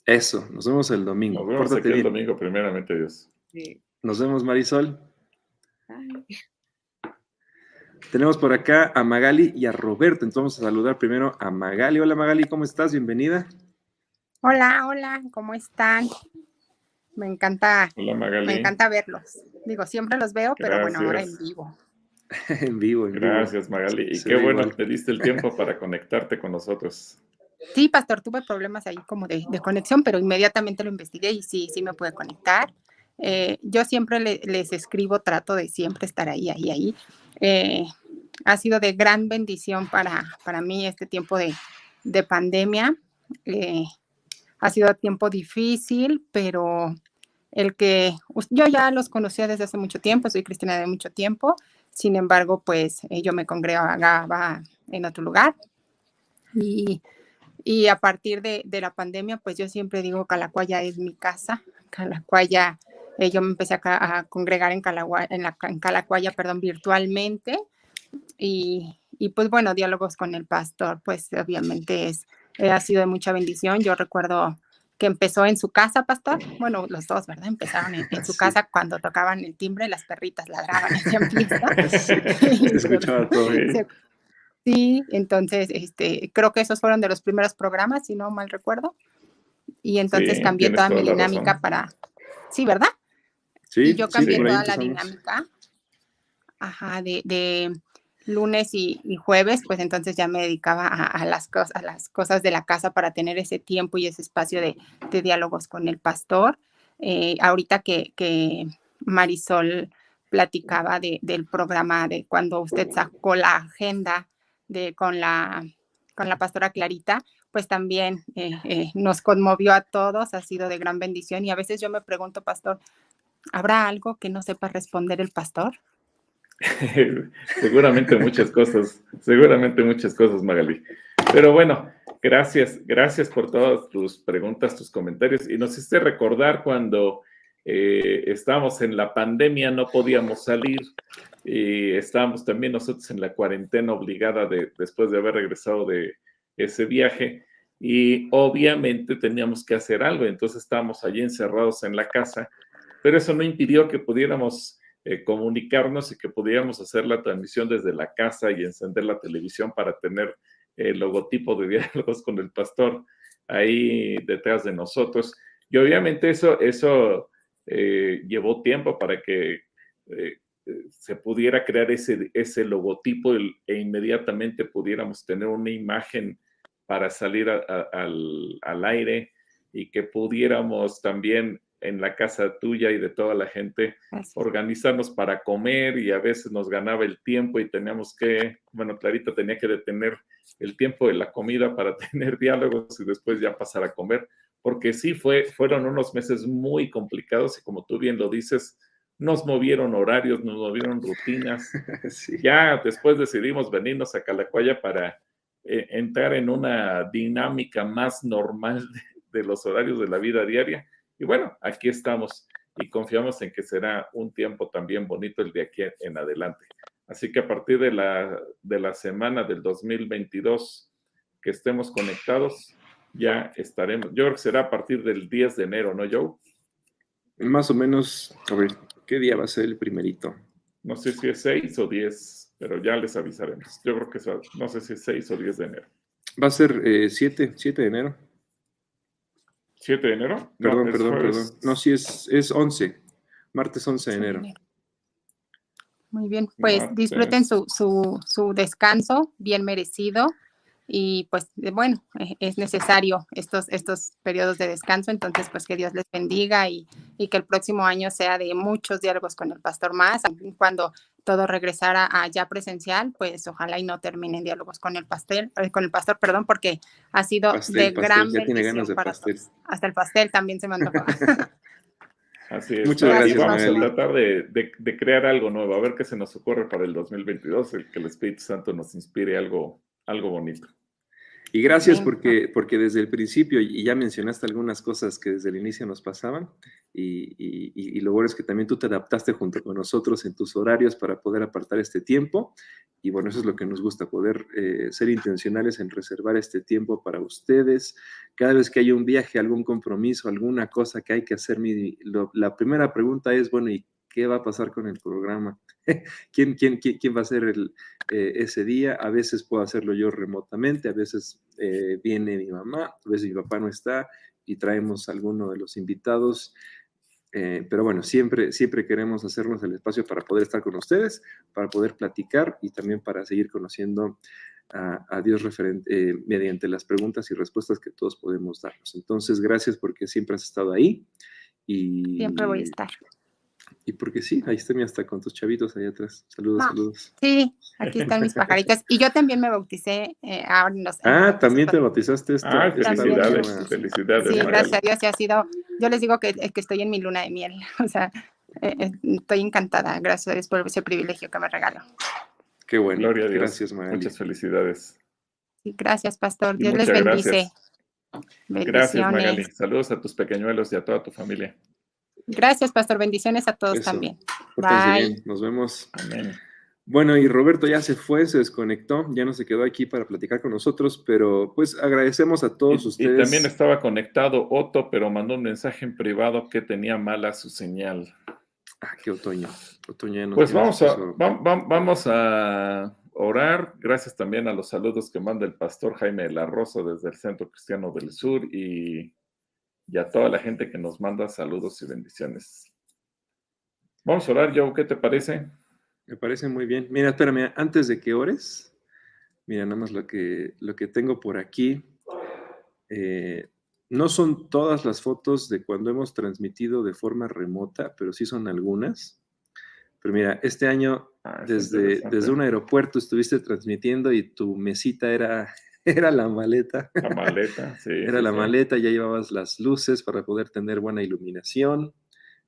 Eso, nos vemos el domingo. Nos vemos aquí el domingo, primeramente Dios. Nos vemos, Marisol. Tenemos por acá a Magali y a Roberto. Entonces vamos a saludar primero a Magali. Hola Magali, ¿cómo estás? Bienvenida. Hola, hola, ¿cómo están? Me encanta, me encanta verlos. Digo, siempre los veo, pero bueno, ahora en vivo. en vivo, en Gracias, Magali. Y qué bueno que te diste el tiempo para conectarte con nosotros. Sí, pastor, tuve problemas ahí como de, conexión, pero inmediatamente lo investigué y sí, sí me pude conectar. Eh, yo siempre les escribo, trato de siempre estar ahí, ahí, ahí. Eh, ha sido de gran bendición para, para mí este tiempo de, de pandemia. Eh, ha sido tiempo difícil, pero el que yo ya los conocía desde hace mucho tiempo, soy cristiana de mucho tiempo, sin embargo, pues yo me congregaba en otro lugar y, y a partir de, de, la pandemia, pues yo siempre digo Calacuaya es mi casa, Calacuaya, eh, yo me empecé a, a congregar en, Calacuaya, en, la, en Calacuaya, perdón, virtualmente y, y pues bueno, diálogos con el pastor, pues obviamente es eh, ha sido de mucha bendición. Yo recuerdo que empezó en su casa, pastor. Bueno, los dos, ¿verdad? Empezaron en, su casa cuando tocaban el timbre, las perritas ladraban sí, escuchaba todo. Sí, entonces, este, creo que esos fueron de los primeros programas, si no mal recuerdo. Y entonces cambié toda mi dinámica para, sí, ¿verdad? Sí. Y yo cambié toda la dinámica, ajá, de, de lunes y, jueves, pues entonces ya me dedicaba a, las cosas, a las cosas de la casa para tener ese tiempo y ese espacio de, diálogos con el pastor. Eh, ahorita que, que, Marisol platicaba del programa de cuando usted sacó la agenda de, con, la, con la pastora Clarita, pues también eh, eh, nos conmovió a todos, ha sido de gran bendición y a veces yo me pregunto, pastor, ¿habrá algo que no sepa responder el pastor? seguramente muchas cosas, seguramente muchas cosas, Magali. Pero bueno, gracias, gracias por todas tus preguntas, tus comentarios. Y nos hiciste recordar cuando eh, estábamos en la pandemia, no podíamos salir y estábamos también nosotros en la cuarentena obligada de, después de haber regresado de ese viaje. Y obviamente teníamos que hacer algo, entonces estábamos allí encerrados en la casa, pero eso no impidió que pudiéramos eh, comunicarnos y que pudiéramos hacer la transmisión desde la casa y encender la televisión para tener el logotipo de diálogos con el pastor ahí detrás de nosotros. Y obviamente eso, eso eh, llevó tiempo para que eh, se pudiera crear ese, ese logotipo e inmediatamente pudiéramos tener una imagen para salir al, al aire y que pudiéramos también en la casa tuya y de toda la gente, organizarnos para comer y a veces nos ganaba el tiempo y teníamos que, bueno, Clarita tenía que detener el tiempo de la comida para tener diálogos y después ya pasar a comer, porque sí fue, fueron unos meses muy complicados y como tú bien lo dices, nos movieron horarios, nos movieron rutinas. Ya después decidimos venirnos a Calacuaya para eh, entrar en una dinámica más normal de los horarios de la vida diaria y bueno, aquí estamos y confiamos en que será un tiempo también bonito el de aquí en adelante. Así que a partir de la, de la semana del 2022 que estemos conectados, ya estaremos. Yo creo que será a partir del 10 de enero, ¿no, Joe? Más o menos, a ver, ¿qué día va a ser el primerito? No sé si es 6 o 10, pero ya les avisaremos. Yo creo que no sé si es 6 o 10 de enero. Va a ser 7, eh, 7 de enero. ¿7 de enero? Perdón, perdón, perdón. No, sí, es, es 11. Martes 11 de enero. Muy bien, pues disfruten su, su, su descanso, bien merecido y pues bueno, e, es necesario estos, estos periodos de descanso, entonces pues que Dios les bendiga y, y, que el próximo año sea de muchos diálogos con el pastor más, cuando todo regresara a ya presencial, pues ojalá y no terminen diálogos con el pastel, eh, con el pastor, perdón, porque ha sido de gran bendición para todos. Hasta el pastel también se me antojó. Así es. Muchas gracias. vamos a tratar de, de, de, crear algo nuevo, a ver qué se nos ocurre para el 2022, el que el Espíritu Santo nos inspire algo, algo bonito. Y gracias porque, porque desde el principio, y ya mencionaste algunas cosas que desde el inicio nos pasaban, y, y, lo bueno es que también tú te adaptaste junto con nosotros en tus horarios para poder apartar este tiempo. Y bueno, eso es lo que nos gusta, poder eh, ser intencionales en reservar este tiempo para ustedes. Cada vez que hay un viaje, algún compromiso, alguna cosa que hay que hacer, mi, la primera pregunta es, bueno, ¿y qué va a pasar con el programa? ¿Quién, quién, quién, va a ser el, eh, ese día? A veces puedo hacerlo yo remotamente, a veces eh, viene mi mamá, a veces mi papá no está y traemos alguno de los invitados. Eh, pero bueno, siempre, siempre queremos hacernos el espacio para poder estar con ustedes, para poder platicar y también para seguir conociendo a, Dios mediante las preguntas y respuestas que todos podemos darnos. Entonces, gracias porque siempre has estado ahí. Y, siempre voy a estar y porque sí, ahí está mi hasta con tus chavitos allá atrás. Saludos, saludos. Sí, aquí están mis pajaritos. Y yo también me bauticé eh, ahora no sé, Ah, también te bautizaste esto. Ah, felicidades, felicidades. Sí, gracias a Dios, ha sido, yo les digo que, que estoy en mi luna de miel, o sea, eh, eh, estoy encantada, gracias a Dios por ese privilegio que me regaló. Qué bueno, Gloria a Dios. gracias Magali. Muchas felicidades. Sí, gracias, pastor, Dios les bendice. Gracias, Magali. Saludos a tus pequeñuelos y a toda tu familia. Gracias, Pastor. Bendiciones a todos también. Bye. Nos vemos. Amén. Bueno, y Roberto ya se fue, se desconectó, ya no se quedó aquí para platicar con nosotros, pero pues agradecemos a todos ustedes. Y también estaba conectado Otto, pero mandó un mensaje en privado que tenía mala su señal. Ah, qué otoño. otoño pues vamos a, vamos a orar. Gracias también a los saludos que manda el pastor Jaime La Rosa desde el Centro Cristiano del Sur y y a toda la gente que nos manda saludos y bendiciones. Vamos a orar, Joe, ¿qué te parece? Me parece muy bien. Mira, espérame, antes de que ores, mira, nada más lo que, lo que tengo por aquí. Eh, no son todas las fotos de cuando hemos transmitido de forma remota, pero sí son algunas. Pero mira, este año ah, desde, desde un aeropuerto estuviste transmitiendo y tu mesita era era la maleta. La maleta, sí. Era la maleta, ya llevabas las luces para poder tener buena iluminación.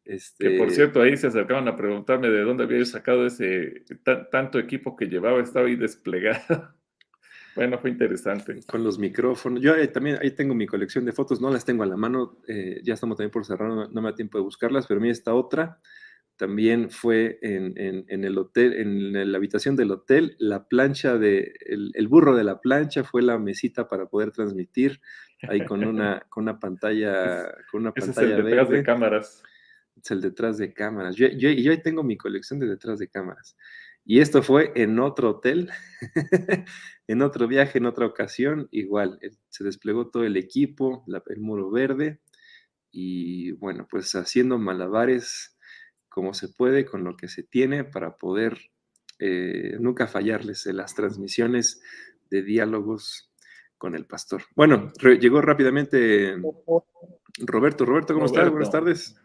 Este... Que por cierto, ahí se acercaban a preguntarme de dónde había sacado ese tanto equipo que llevaba, estaba ahí desplegado. Bueno, fue interesante. Con los micrófonos. Yo eh, también ahí tengo mi colección de fotos, no las tengo a la mano, eh, ya estamos también por cerrar, no, me da tiempo de buscarlas, pero mira esta otra también fue en, el hotel, en la habitación del hotel, la plancha de, el, burro de la plancha fue la mesita para poder transmitir, ahí con una, con una pantalla, con una pantalla es el detrás de cámaras. Es el detrás de cámaras. Yo, yo, yo ahí tengo mi colección de detrás de cámaras. Y esto fue en otro hotel, en otro viaje, en otra ocasión, igual, eh, se desplegó todo el equipo, el muro verde, y bueno, pues haciendo malabares como se puede, con lo que se tiene para poder eh, nunca fallarles en las transmisiones de diálogos con el pastor. Bueno, llegó rápidamente Roberto. Roberto, ¿cómo estás? Buenas tardes.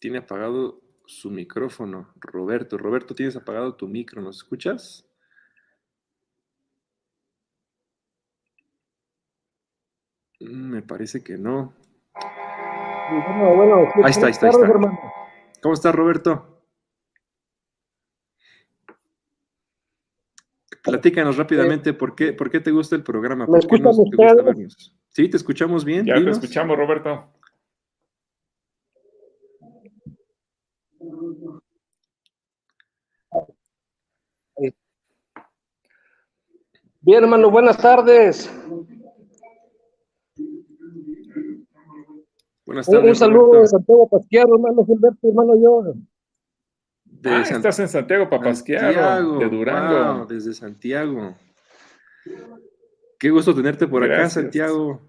Tiene apagado su micrófono, Roberto. Roberto, tienes apagado tu micro, ¿nos escuchas? Me parece que no. ahí está, ahí está, ¿Cómo estás, Roberto? Platícanos rápidamente por qué, por qué te gusta el programa. ¿Por qué nos, te gusta vernos? Sí, te escuchamos bien. Ya te escuchamos, Roberto. Bien, hermano, buenas tardes. Buenas tardes. Un, saludo de Santiago Pasquiaro, hermano Gilberto, hermano yo. ah, estás en Santiago Papasquiaro, de Durango. desde Santiago. Qué gusto tenerte por acá, Santiago.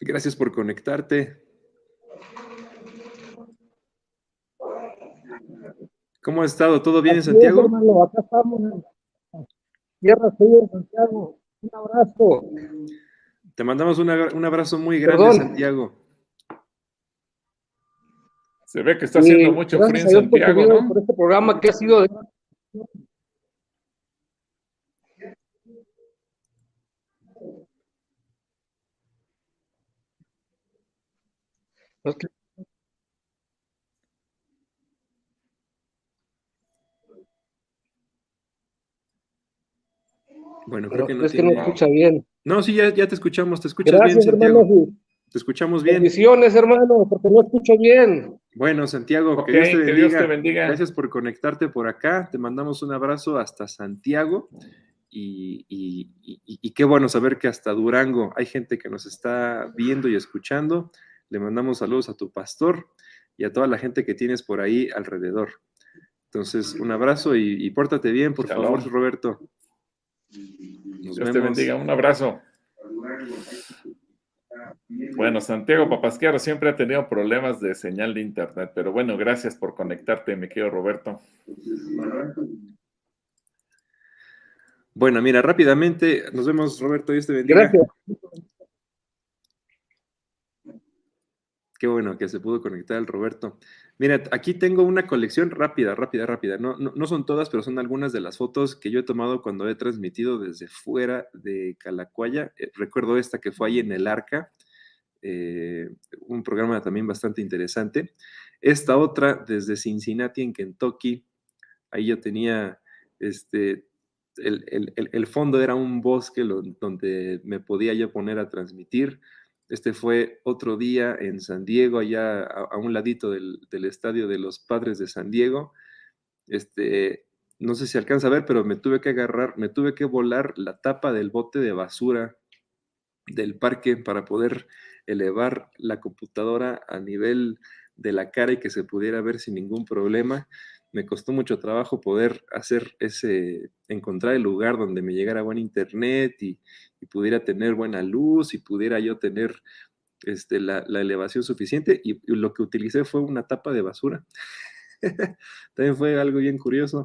Gracias por conectarte. ¿Cómo has estado? ¿Todo bien en Santiago? hermano, acá estamos Tierra Fría Santiago. Un abrazo. Te mandamos un abrazo muy grande, Santiago. Se ve que está haciendo mucho frío en Santiago, ¿no? Por este programa que ha sido Bueno, creo que no, es que no escucha bien. No, sí, ya, te escuchamos, te escuchas bien, Santiago. Te escuchamos bien. Bendiciones, hermano, porque no escucho bien. Bueno, Santiago, que, Dios te, bendiga. Gracias por conectarte por acá. Te mandamos un abrazo hasta Santiago. Y, y, qué bueno saber que hasta Durango hay gente que nos está viendo y escuchando. Le mandamos saludos a tu pastor y a toda la gente que tienes por ahí alrededor. Entonces, un abrazo y, pórtate bien, por favor, Roberto. Dios te bendiga. Un abrazo. Bueno, Santiago Papasquiaro siempre ha tenido problemas de señal de internet, pero bueno, gracias por conectarte, mi querido Roberto. Bueno, mira, rápidamente, nos vemos, Roberto, Dios te bendiga. Gracias. Qué bueno que se pudo conectar el Roberto. Mira, aquí tengo una colección rápida, rápida, rápida. No, no, son todas, pero son algunas de las fotos que yo he tomado cuando he transmitido desde fuera de Calacuaya. Eh, recuerdo esta que fue ahí en el Arca, eh, un programa también bastante interesante. Esta otra desde Cincinnati, en Kentucky. Ahí yo tenía, este, el, fondo era un bosque donde me podía yo poner a transmitir este fue otro día en San Diego, allá a, un ladito del, estadio de los padres de San Diego. Este, no sé si alcanza a ver, pero me tuve que agarrar, me tuve que volar la tapa del bote de basura del parque para poder elevar la computadora a nivel de la cara y que se pudiera ver sin ningún problema. Me costó mucho trabajo poder hacer ese, encontrar el lugar donde me llegara buen internet y, pudiera tener buena luz y pudiera yo tener este, la, elevación suficiente y, lo que utilicé fue una tapa de basura. También fue algo bien curioso.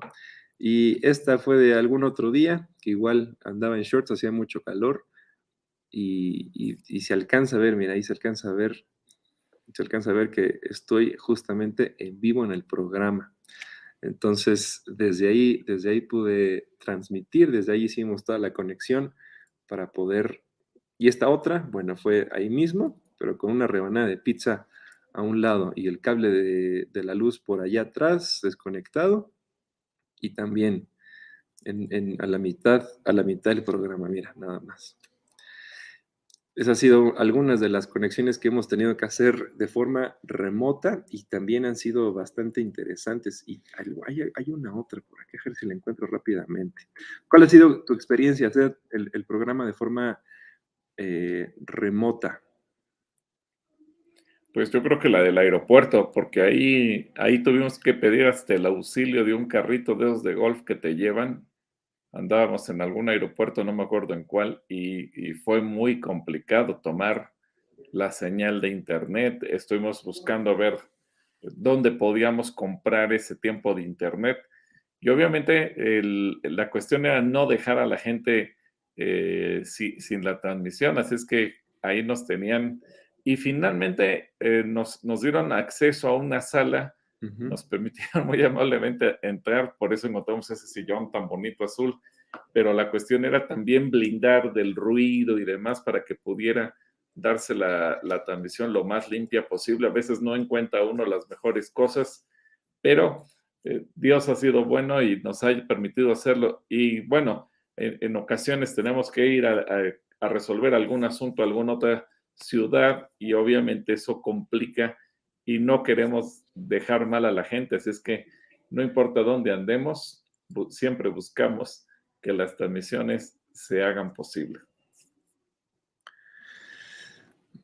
Y esta fue de algún otro día, que igual andaba en shorts, hacía mucho calor. Y, y, se alcanza a ver, mira, ahí se alcanza a ver, se alcanza a ver que estoy justamente en vivo en el programa. Entonces, desde ahí, desde ahí pude transmitir, desde ahí hicimos toda la conexión para poder... Y esta otra, bueno, fue ahí mismo, pero con una rebanada de pizza a un lado y el cable de, la luz por allá atrás desconectado y también en, a la mitad a la mitad del programa, mira, nada más. Esas han sido algunas de las conexiones que hemos tenido que hacer de forma remota y también han sido bastante interesantes. Y hay, una otra por aquí, a ver si la encuentro rápidamente. ¿Cuál ha sido tu experiencia hacer el, programa de forma eh, remota? Pues yo creo que la del aeropuerto, porque ahí, ahí tuvimos que pedir hasta el auxilio de un carrito de esos de golf que te llevan andábamos en algún aeropuerto, no me acuerdo en cuál, y, fue muy complicado tomar la señal de internet. Estuvimos buscando ver dónde podíamos comprar ese tiempo de internet. Y obviamente la cuestión era no dejar a la gente eh, sin la transmisión, así es que ahí nos tenían y finalmente eh, nos, dieron acceso a una sala nos permitieron muy amablemente entrar, por eso encontramos ese sillón tan bonito azul, pero la cuestión era también blindar del ruido y demás para que pudiera darse la, transmisión lo más limpia posible. A veces no encuentra uno las mejores cosas, pero eh, Dios ha sido bueno y nos ha permitido hacerlo. Y bueno, en, ocasiones tenemos que ir a, a resolver algún asunto a alguna otra ciudad y obviamente eso complica y no queremos dejar mal a la gente, así es que no importa dónde andemos, siempre buscamos que las transmisiones se hagan posible.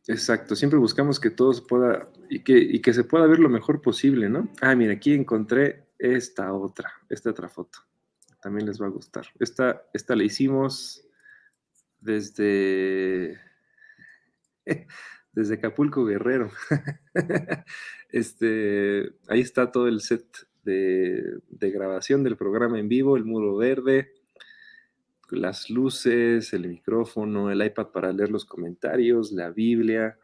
Exacto, siempre buscamos que todo se pueda y que, que se pueda ver lo mejor posible, ¿no? Ah, mira, aquí encontré esta otra, esta otra foto. También les va a gustar. Esta, esta la hicimos desde desde Acapulco Guerrero. este, ahí está todo el set de, grabación del programa en vivo, el muro verde, las luces, el micrófono, el iPad para leer los comentarios, la Biblia.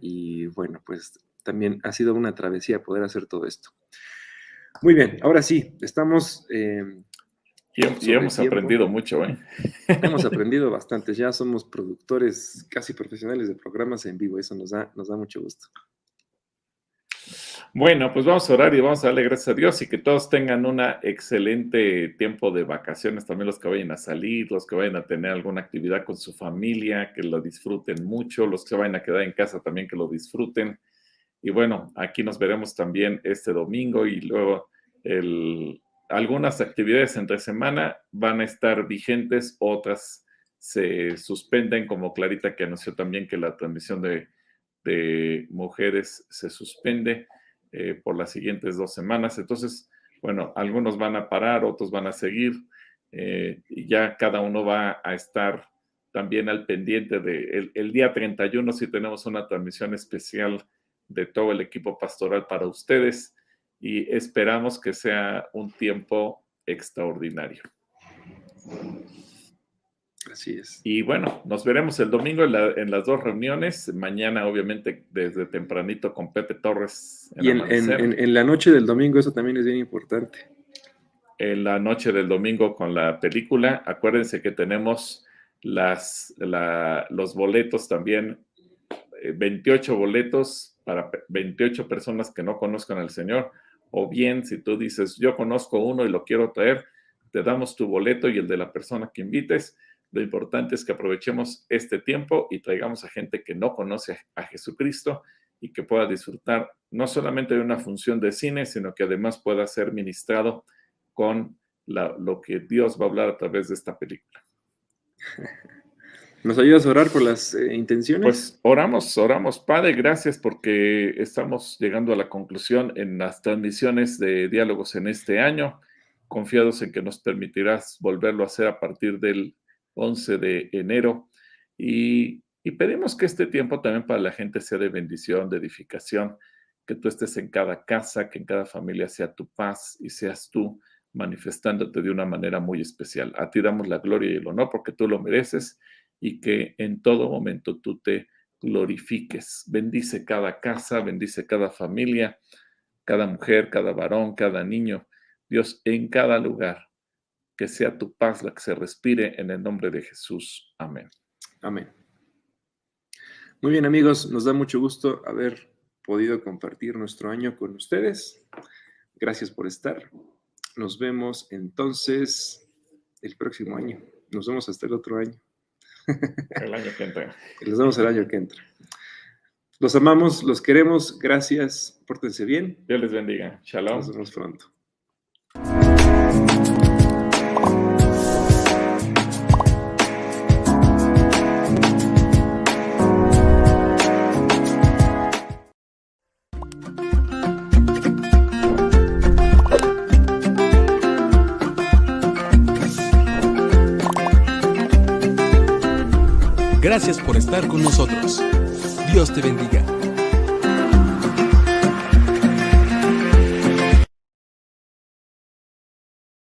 Y bueno, pues también ha sido una travesía poder hacer todo esto. Muy bien, ahora sí, estamos eh, y, hemos aprendido mucho, ¿eh? Hemos aprendido bastante. Ya somos productores casi profesionales de programas en vivo. Eso nos da, nos da mucho gusto. Bueno, pues vamos a orar y vamos a darle gracias a Dios y que todos tengan un excelente tiempo de vacaciones, también los que vayan a salir, los que vayan a tener alguna actividad con su familia, que lo disfruten mucho, los que se vayan a quedar en casa también que lo disfruten. Y bueno, aquí nos veremos también este domingo y luego el, algunas actividades entre semana van a estar vigentes, otras se suspenden, como Clarita que anunció también que la transmisión de, mujeres se suspende eh, por las siguientes dos semanas. Entonces, bueno, algunos van a parar, otros van a seguir eh, y ya cada uno va a estar también al pendiente de el, día 31 si tenemos una transmisión especial de todo el equipo pastoral para ustedes y esperamos que sea un tiempo extraordinario. Así es. Y bueno, nos veremos el domingo en, las dos reuniones. Mañana, obviamente, desde tempranito con Pepe Torres. y en, la noche del domingo, eso también es bien importante. En la noche del domingo con la película, acuérdense que tenemos las, los boletos también, 28 eh, boletos para 28 personas que no conozcan al Señor. O bien, si tú dices, yo conozco uno y lo quiero traer, te damos tu boleto y el de la persona que invites lo importante es que aprovechemos este tiempo y traigamos a gente que no conoce a Jesucristo y que pueda disfrutar no solamente de una función de cine, sino que además pueda ser ministrado con lo que Dios va a hablar a través de esta película. ¿Nos ayudas a orar por las eh, intenciones? Pues oramos, oramos. Padre, gracias porque estamos llegando a la conclusión en las transmisiones de diálogos en este año, confiados en que nos permitirás volverlo a hacer a partir del 11 de enero. Y, pedimos que este tiempo también para la gente sea de bendición, de edificación, que tú estés en cada casa, que en cada familia sea tu paz y seas tú manifestándote de una manera muy especial. A ti damos la gloria y el honor porque tú lo mereces y que en todo momento tú te glorifiques. Bendice cada casa, bendice cada familia, cada mujer, cada varón, cada niño. Dios, en cada lugar que sea tu paz la que se respire en el nombre de Jesús. Amén. Amén. Muy bien amigos, nos da mucho gusto haber podido compartir nuestro año con ustedes. Gracias por estar. Nos vemos entonces el próximo año. Nos vemos hasta el otro año. El año que entra. Nos vemos el año que entra. Los amamos, los queremos. Gracias. Pórtense bien. Dios les bendiga. Shalom. Nos vemos pronto. Estar con nosotros. Dios te bendiga.